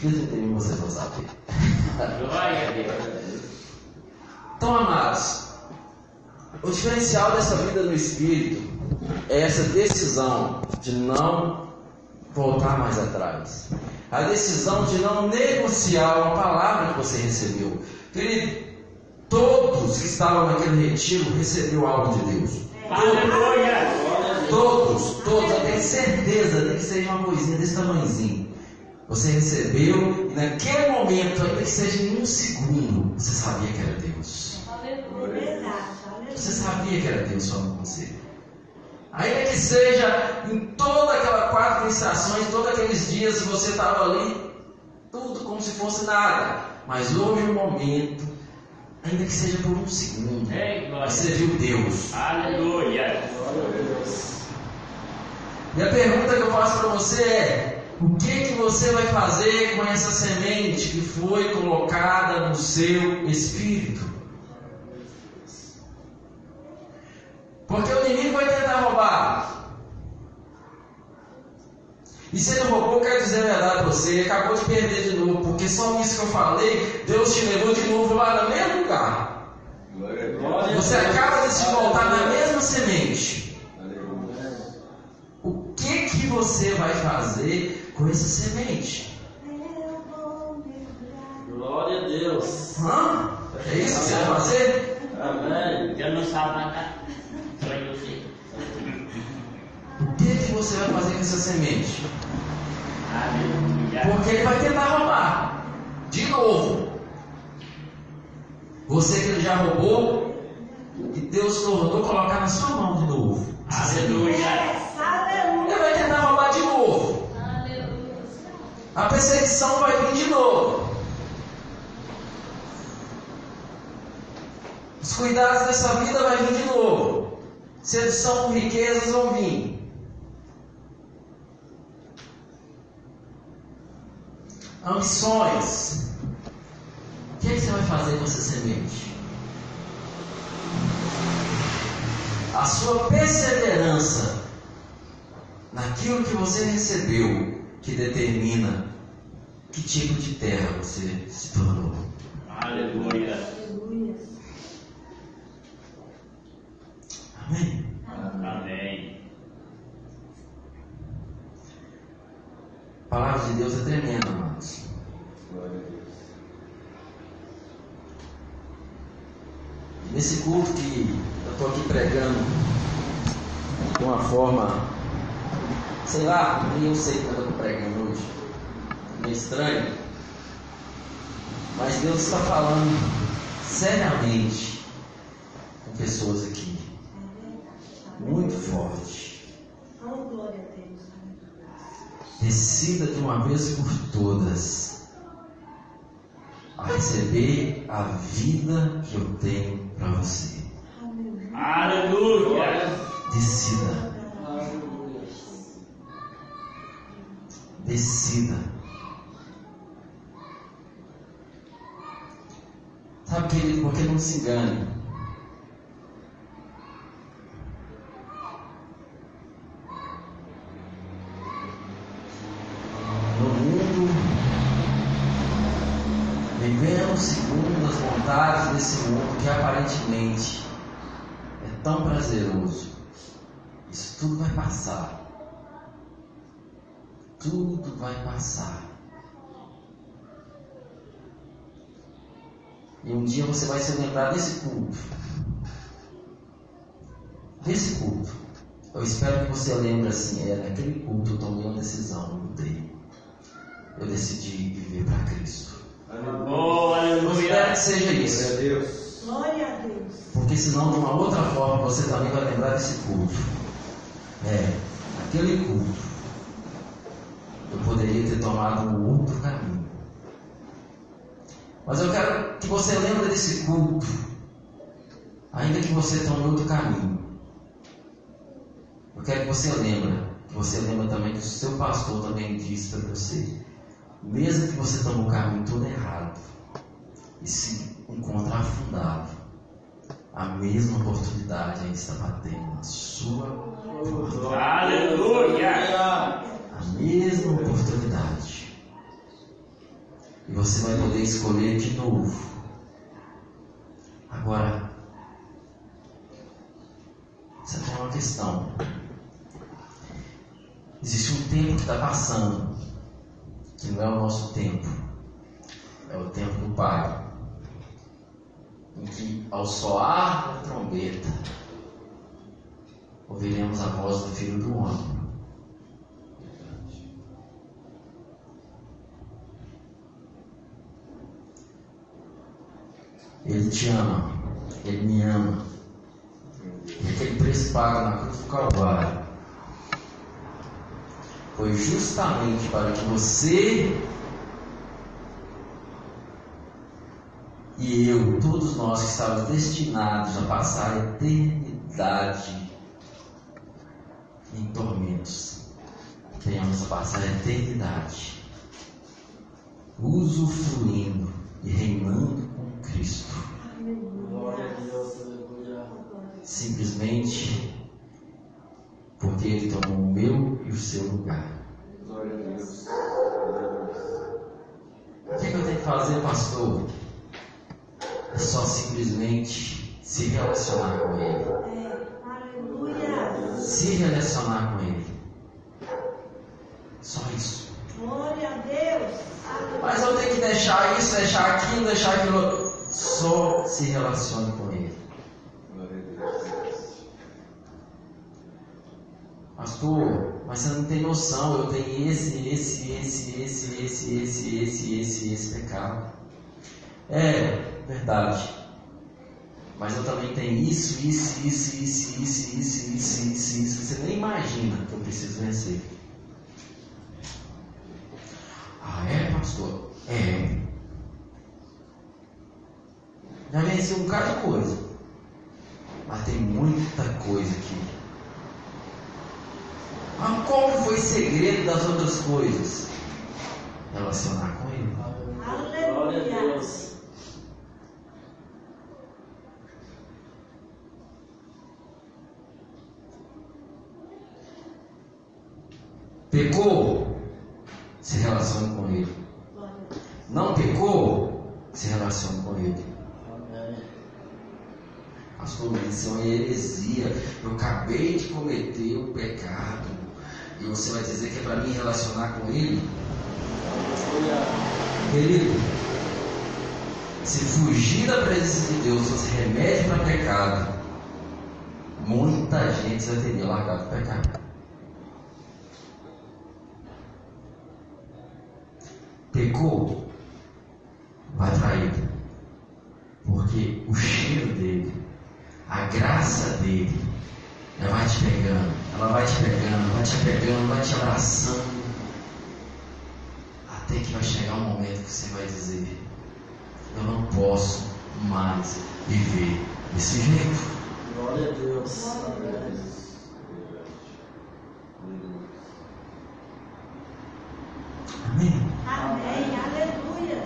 Deus entendeu vocês não Deus. Então, amados, o diferencial dessa vida no Espírito é essa decisão de não voltar mais atrás. A decisão de não negociar uma palavra que você recebeu. Querido, todos que estavam naquele retiro receberam algo de Deus. Aleluia. Todos, todos, eu tenho certeza, nem que seja uma coisinha desse tamanhozinho. Você recebeu e naquele momento, ainda que seja em um segundo, você sabia que era Deus. Você sabia que era Deus falando com você. Ainda que seja em toda aquela quatro estações, todos aqueles dias que você estava ali, tudo como se fosse nada. Mas houve um momento, ainda que seja por um segundo, Ei, glória. você viu Deus. Aleluia. E a pergunta que eu faço para você é: o que que você vai fazer com essa semente que foi colocada no seu espírito? Porque o inimigo vai tentar roubar. E se ele roubou, quero dizer a verdade para você, ele acabou de perder de novo, porque só isso que eu falei, Deus te levou de novo lá no mesmo lugar. Você acaba de se voltar na mesma semente. O que que você vai fazer com essa semente? Eu. Glória a Deus. Hã? É isso que você vai fazer? Amém. Deus não sabe. Só eu sei. O que que você vai fazer com essa semente? Aleluia. Porque ele vai tentar roubar. De novo. Você que ele já roubou, e Deus tornou colocar na sua mão de novo. Aleluia. Vai tentar roubar de novo. A perseguição vai vir de novo. Os cuidados dessa vida vai vir de novo. Sedução com riquezas vão vir. Ambições. O que, é que você vai fazer com essa semente? A sua perseverança naquilo que você recebeu que determina que tipo de terra você se tornou. Aleluia. Aleluia. Amém? Amém. A palavra de Deus é tremenda, amados. Glória a Deus. Nesse culto que eu estou aqui pregando de uma forma, sei lá, nem eu sei quando eu estou pregando hoje, meio estranho, mas Deus está falando seriamente com pessoas aqui, muito forte. Decida de uma vez por todas a receber a vida que eu tenho para você. Aleluia. Decida. Decida. Sabe, querido, porque não se engane. No mundo, vivendo segundo as vontades desse mundo que aparentemente é tão prazeroso, isso tudo vai passar. Tudo vai passar. E um dia você vai se lembrar desse culto. Desse culto. Eu espero que você lembre assim, é naquele culto eu tomei uma decisão, eu mudei. Eu decidi viver para Cristo. Oh, Eu espero aleluia. que seja isso. Glória a Deus. Glória a Deus. Porque senão de uma outra forma você também vai lembrar desse culto. É, aquele culto. Eu poderia ter tomado um outro caminho. Mas eu quero que você lembre desse culto. Ainda que você tome outro caminho, eu quero que você lembre, que você lembra também que o seu pastor também disse para você, mesmo que você tome o caminho todo errado e se encontre afundado, a mesma oportunidade ainda está batendo na sua porta. Aleluia! A mesma oportunidade. E você vai poder escolher de novo. Agora, você tem uma questão. Existe um tempo que está passando, que não é o nosso tempo, é o tempo do Pai. Em que, ao soar da trombeta, ouviremos a voz do Filho do Homem. Ele te ama, Ele me ama. E aquele preço pago na cruz do Calvário foi justamente para que você e eu, todos nós que estávamos destinados a passar a eternidade em tormentos, tenhamos a passar a eternidade usufruindo e reinando Cristo. Glória a Deus, aleluia. Simplesmente porque Ele tomou o meu e o seu lugar. Glória a Deus. O que, é que eu tenho que fazer, pastor? É só simplesmente se relacionar com Ele. É, aleluia. Se relacionar com Ele. Só isso. Glória a Deus. Mas eu tenho que deixar isso, deixar aquilo, deixar aquilo. Só se relacione com Ele. Pastor, mas você não tem noção, eu tenho esse, esse, esse, esse, esse, esse, esse, esse, esse pecado. É, verdade. Mas eu também tenho isso, isso, isso, isso, isso, isso, isso, isso, isso. Você nem imagina que eu preciso vencer. Ah, é, pastor? É. Já venci um bocado de coisa. Mas tem muita coisa aqui. Mas qual foi o segredo das outras coisas? Relacionar com Ele. Glória a Deus. Pecou? Se relacione com Ele. Não pecou? Se relacione com Ele. Pastor, isso é uma heresia. Eu acabei de cometer o pecado. E você vai dizer que é para mim relacionar com Ele? Querido, se fugir da presença de Deus fosse remédio para pecado, muita gente já teria largado o pecado. Pecou, vai traído. Porque o cheiro dele, a graça dele, ela vai te pegando, ela vai te pegando, vai te pegando, vai te abraçando. Até que vai chegar um momento que você vai dizer: Eu não posso mais viver desse jeito. Glória a Deus. Glória a Deus. Amém? Amém. Aleluia.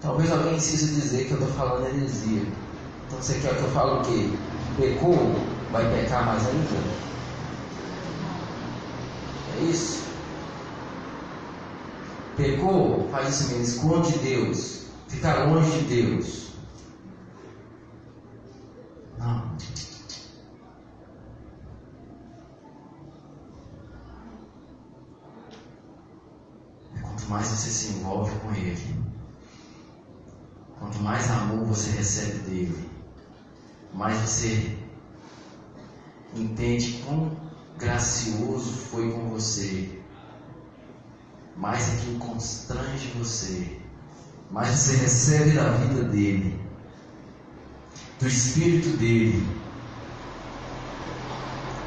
Talvez alguém insista em dizer que eu estou falando heresia. Então você quer que eu fale o quê? Pecou? Vai pecar mais ainda? É isso? Pecou? Faz isso mesmo, esconde Deus. Fica longe de Deus. Não. É quanto mais você se envolve com Ele, quanto mais amor você recebe dele, mais você entende quão gracioso foi com você, mais aquilo constrange você, mais você recebe da vida dele, do espírito dele.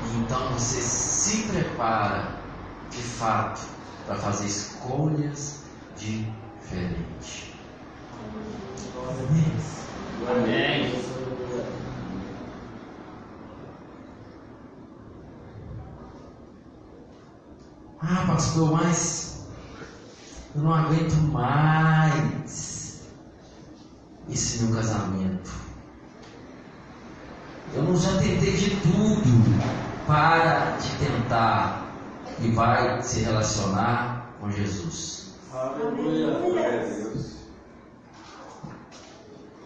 E então você se prepara de fato para fazer escolhas diferentes. Glória a Amém. pastor, mas eu não aguento mais esse meu casamento. Eu não já tentei de tudo para de tentar e vai se relacionar com Jesus. Aleluia.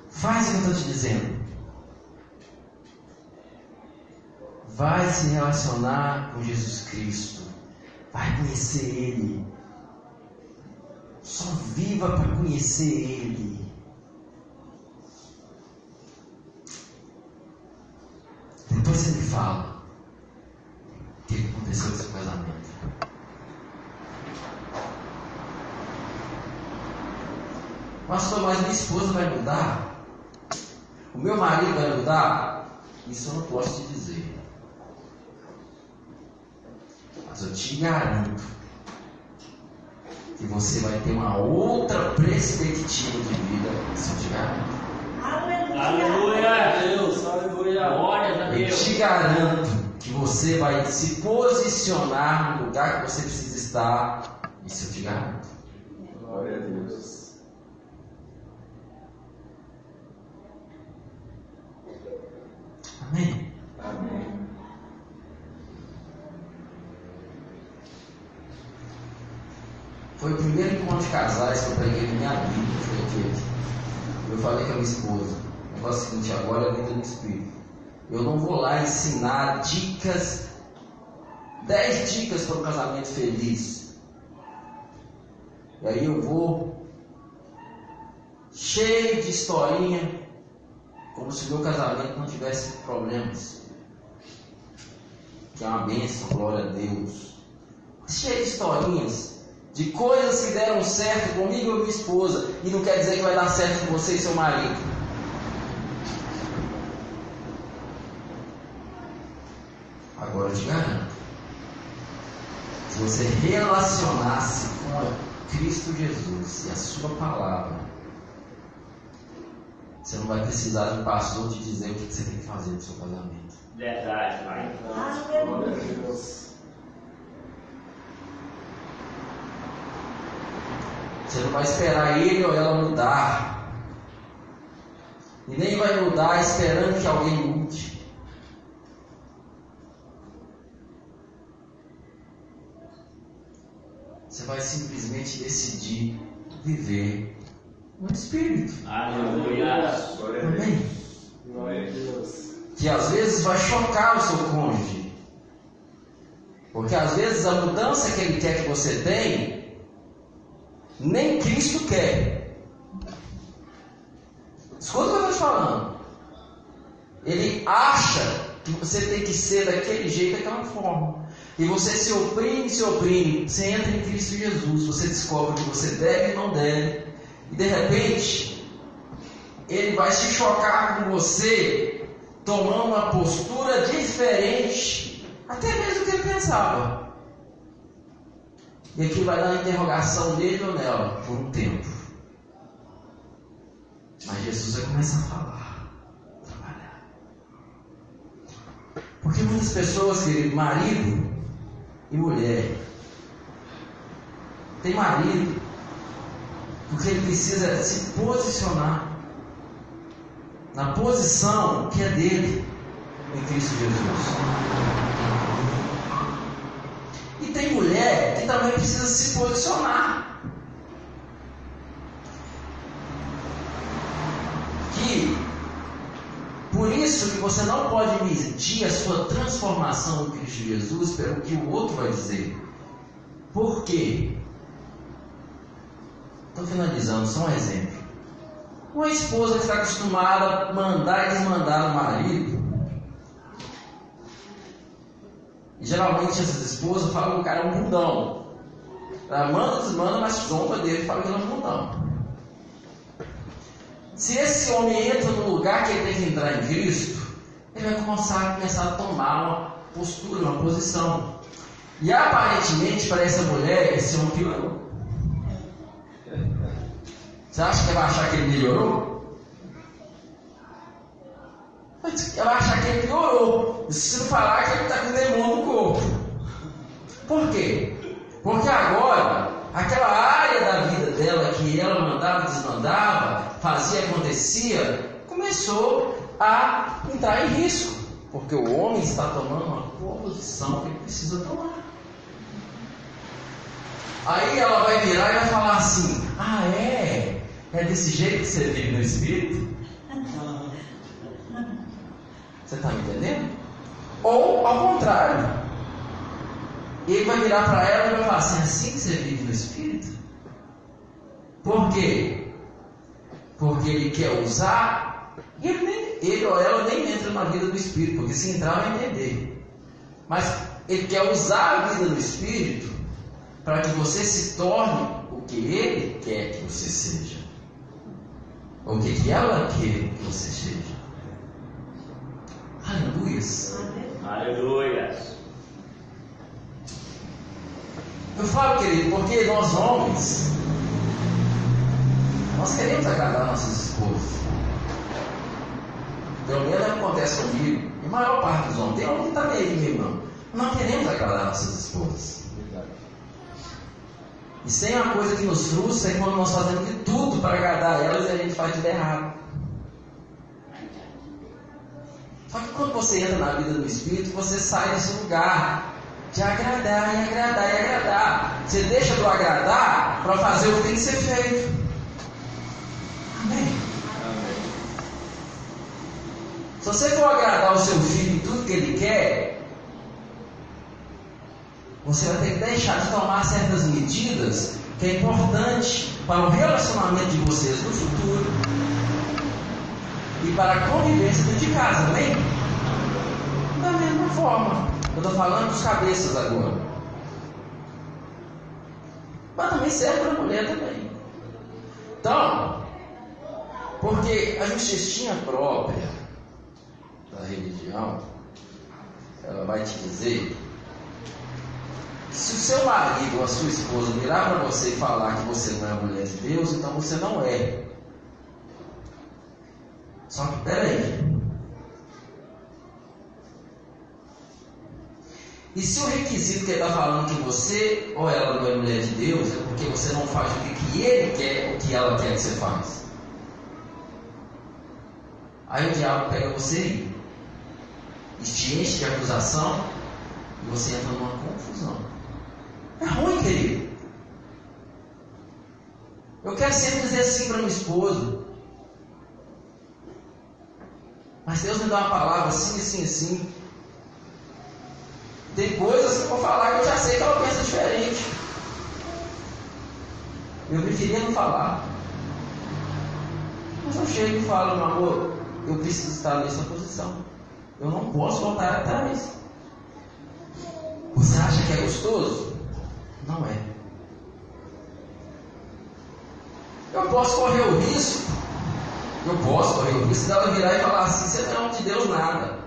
Faz o que eu estou te dizendo. Vai se relacionar com Jesus Cristo. Vai conhecer Ele. Só viva para conhecer Ele. Depois me fala o que aconteceu com seu casamento. Pastor, mas minha esposa vai mudar? O meu marido vai mudar? Isso eu não posso te dizer. Mas eu te garanto que você vai ter uma outra perspectiva de vida. Eu te garanto. Aleluia. Aleluia. Deus, aleluia. Glórias a Eu Deus. te garanto que você vai se posicionar no lugar que você precisa estar. Isso eu te garanto. Glória a Deus. Amém. Foi o primeiro encontro de casais que eu preguei na minha vida. Foi aquele. Eu falei com a minha esposa. O negócio é o seguinte, agora é vida no Espírito. Eu não vou lá ensinar dicas, 10 dicas para o casamento feliz. E aí eu vou cheio de historinha, como se meu casamento não tivesse problemas. Que é uma bênção, glória a Deus. Cheio de historinhas, de coisas que deram certo comigo e minha esposa, e não quer dizer que vai dar certo com você e seu marido. Agora eu te garanto, se você relacionasse com Cristo Jesus e a sua palavra, você não vai precisar de um pastor te dizer o que você tem que fazer no seu casamento. Verdade, pai. Glória a Deus. Você não vai esperar ele ou ela mudar. E nem vai mudar esperando que alguém mude. Você vai simplesmente decidir viver no Espírito. Aleluia. Amém? Glória a Deus. Que às vezes vai chocar o seu cônjuge. Porque às vezes a mudança que ele quer que você tenha, nem Cristo quer. Escuta o que eu estou te falando. Ele acha que você tem que ser daquele jeito, daquela forma. E você se oprime, se oprime. Você entra em Cristo Jesus. Você descobre que você deve e não deve. E de repente, ele vai se chocar com você, tomando uma postura diferente, até mesmo do que ele pensava. E aqui vai dar a interrogação dele ou nela por um tempo. Mas Jesus vai começar a falar, trabalhar. Porque muitas pessoas, querido, marido e mulher, tem marido porque ele precisa se posicionar na posição que é dele em Cristo Jesus. E tem mulher que também precisa se posicionar. Que por isso que você não pode medir a sua transformação em Cristo Jesus pelo que o outro vai dizer. Por quê? Estou finalizando, só um exemplo. Uma esposa que está acostumada a mandar e desmandar o marido. E geralmente essas esposas falam que o cara é um bundão. Ela manda, desmanda, mas zomba dele e fala que ele é um bundão. Se esse homem entra no lugar que ele tem que entrar em Cristo, ele vai começar, começar a tomar uma postura, uma posição. E aparentemente para essa mulher, esse homem piorou. Você acha que vai achar que ele melhorou? Vai achar que ele piorou. Se não falar que ele está com demônio no corpo. Por quê? Porque agora, aquela área da vida dela que ela mandava, desmandava, fazia, acontecia, começou a entrar em risco. Porque o homem está tomando uma posição que ele precisa tomar. Aí ela vai virar e vai falar assim: Ah, é? É desse jeito que você vive no espírito? Você está me entendendo? Ou ao contrário, ele vai virar para ela e vai falar assim: assim que você vive no Espírito? Por quê? Porque ele quer usar, ele, nem, ele ou ela nem entra na vida do Espírito, porque se entrar vai entender. Mas ele quer usar a vida do Espírito para que você se torne o que ele quer que você seja. O que, que ela quer que você seja. Aleluias. Aleluia. Eu falo, querido, porque nós homens, nós queremos agradar nossos esposos. Pelo menos acontece comigo. A maior parte dos homens, tem homem que está meio meu irmão. Nós queremos agradar nossas esposas. E sem uma coisa que nos frustra é quando nós fazemos de tudo para agradar elas e a gente faz tudo errado. Só que quando você entra na vida do Espírito, você sai desse lugar de agradar e agradar e agradar. Você deixa do agradar para fazer o que tem que ser feito. Amém. Se você for agradar o seu filho em tudo que ele quer, você vai ter que deixar de tomar certas medidas que é importante para o relacionamento de vocês no futuro e para a convivência dentro de casa, amém? Da mesma forma, eu estou falando dos cabeças agora. Mas também serve para a mulher também. Então, porque a justicinha própria da religião, ela vai te dizer que se o seu marido ou a sua esposa virar para você e falar que você não é mulher de Deus, então você não é. Só que peraí. E se o requisito que ele está falando que você ou ela não é mulher de Deus é porque você não faz o que ele quer, o que ela quer que você faz. Aí o diabo pega você e te enche de acusação e você entra numa confusão. É ruim, querido. Eu quero sempre dizer assim para minha esposa. Mas Deus me dá uma palavra assim, assim, assim. Tem coisas que eu vou falar que eu já sei que ela pensa diferente. Eu preferia não falar. Mas eu chego e falo, meu amor, eu preciso estar nessa posição. Eu não posso voltar atrás. Você acha que é gostoso? Não é. Eu posso correr o risco. Eu posso risco dela virar e falar assim: você não é homem de Deus nada.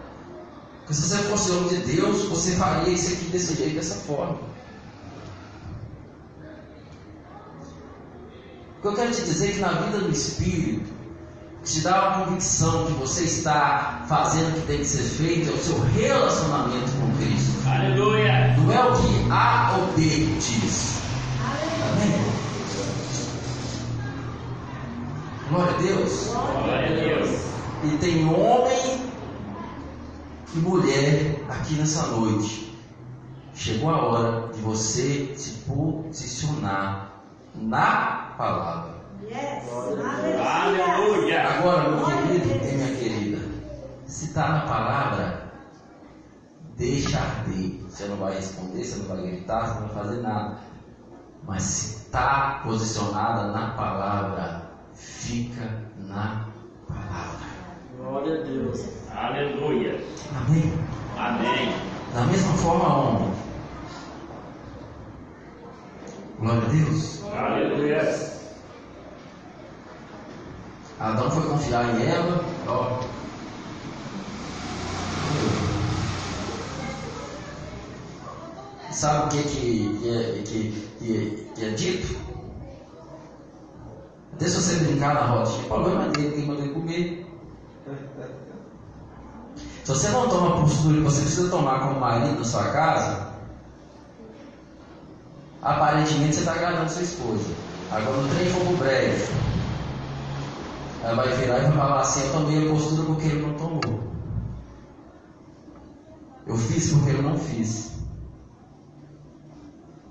Porque se você fosse homem de Deus, você faria isso aqui desse jeito, dessa forma. O que eu quero te dizer é que na vida do Espírito, te dá uma convicção que você está fazendo o que tem que ser feito, é o seu relacionamento com Cristo. Aleluia. Não é o que A ou B diz. Amém? Glória a Deus. Glória a Deus. E tem homem e mulher aqui nessa noite. Chegou a hora de você se posicionar na palavra. Yes. Aleluia. Agora, meu querido e minha querida, se está na palavra, deixa arder. Você não vai responder, você não vai gritar, você não vai fazer nada. Mas se está posicionada na palavra, fica na palavra. Glória a Deus. Aleluia. Amém? Amém. Da mesma forma, homem. Glória a Deus. Aleluia. Adão foi confiar em Eva, ó. Sabe o que, que, que, é- que, que, que é dito? Se você brincar na roda, o problema dele, que mandar ele comer. Se você não toma a postura que você precisa tomar como marido na sua casa, Aparentemente você está agradando sua esposa. Agora o trem for breve. Ela vai virar e vai falar assim, eu tomei a postura porque ele não tomou. Eu fiz porque ele não fiz.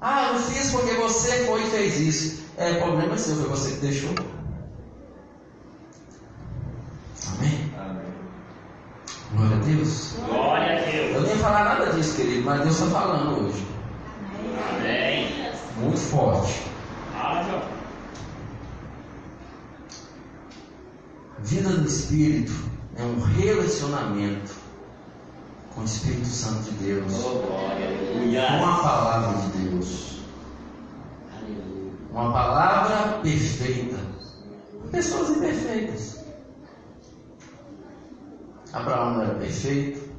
Ah, eu fiz porque você foi e fez isso. É, problema seu, foi você que deixou. Amém? Amém. Glória a Deus. Glória a Eu Deus. nem ia falar nada disso, querido, mas Deus está falando hoje. Amém. Muito forte. Vida do Espírito é um relacionamento com o Espírito Santo de Deus. Oh, glória. Com a palavra de Deus. Uma palavra perfeita. Pessoas imperfeitas. Abraão não era perfeito.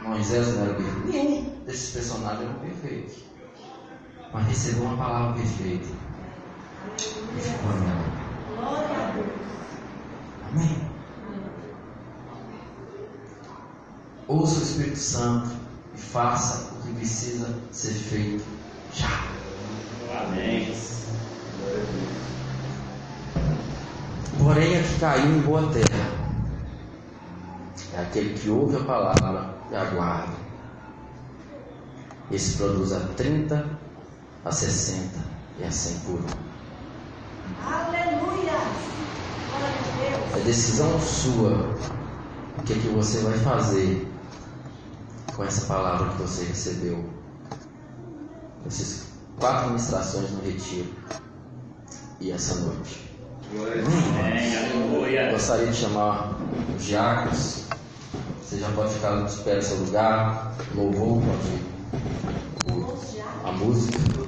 Moisés não era perfeito. Nenhum desses personagens eram perfeitos. Mas recebeu uma palavra perfeita. E ficou nela. Glória a Deus. Amém? Ouça o Espírito Santo e faça o que precisa ser feito já. Amém. Porém, a que caiu em boa terra é aquele que ouve a palavra e aguarda. Esse produz a 30, a 60 e a 100 por um. Aleluia. Glória a É decisão sua o que, é que você vai fazer com essa palavra que você recebeu. Essas quatro ministrações no retiro e essa noite. Aleluia. Gostaria de chamar os diáconos. Você já pode ficar de pé no seu lugar. Louvor, pode. A música.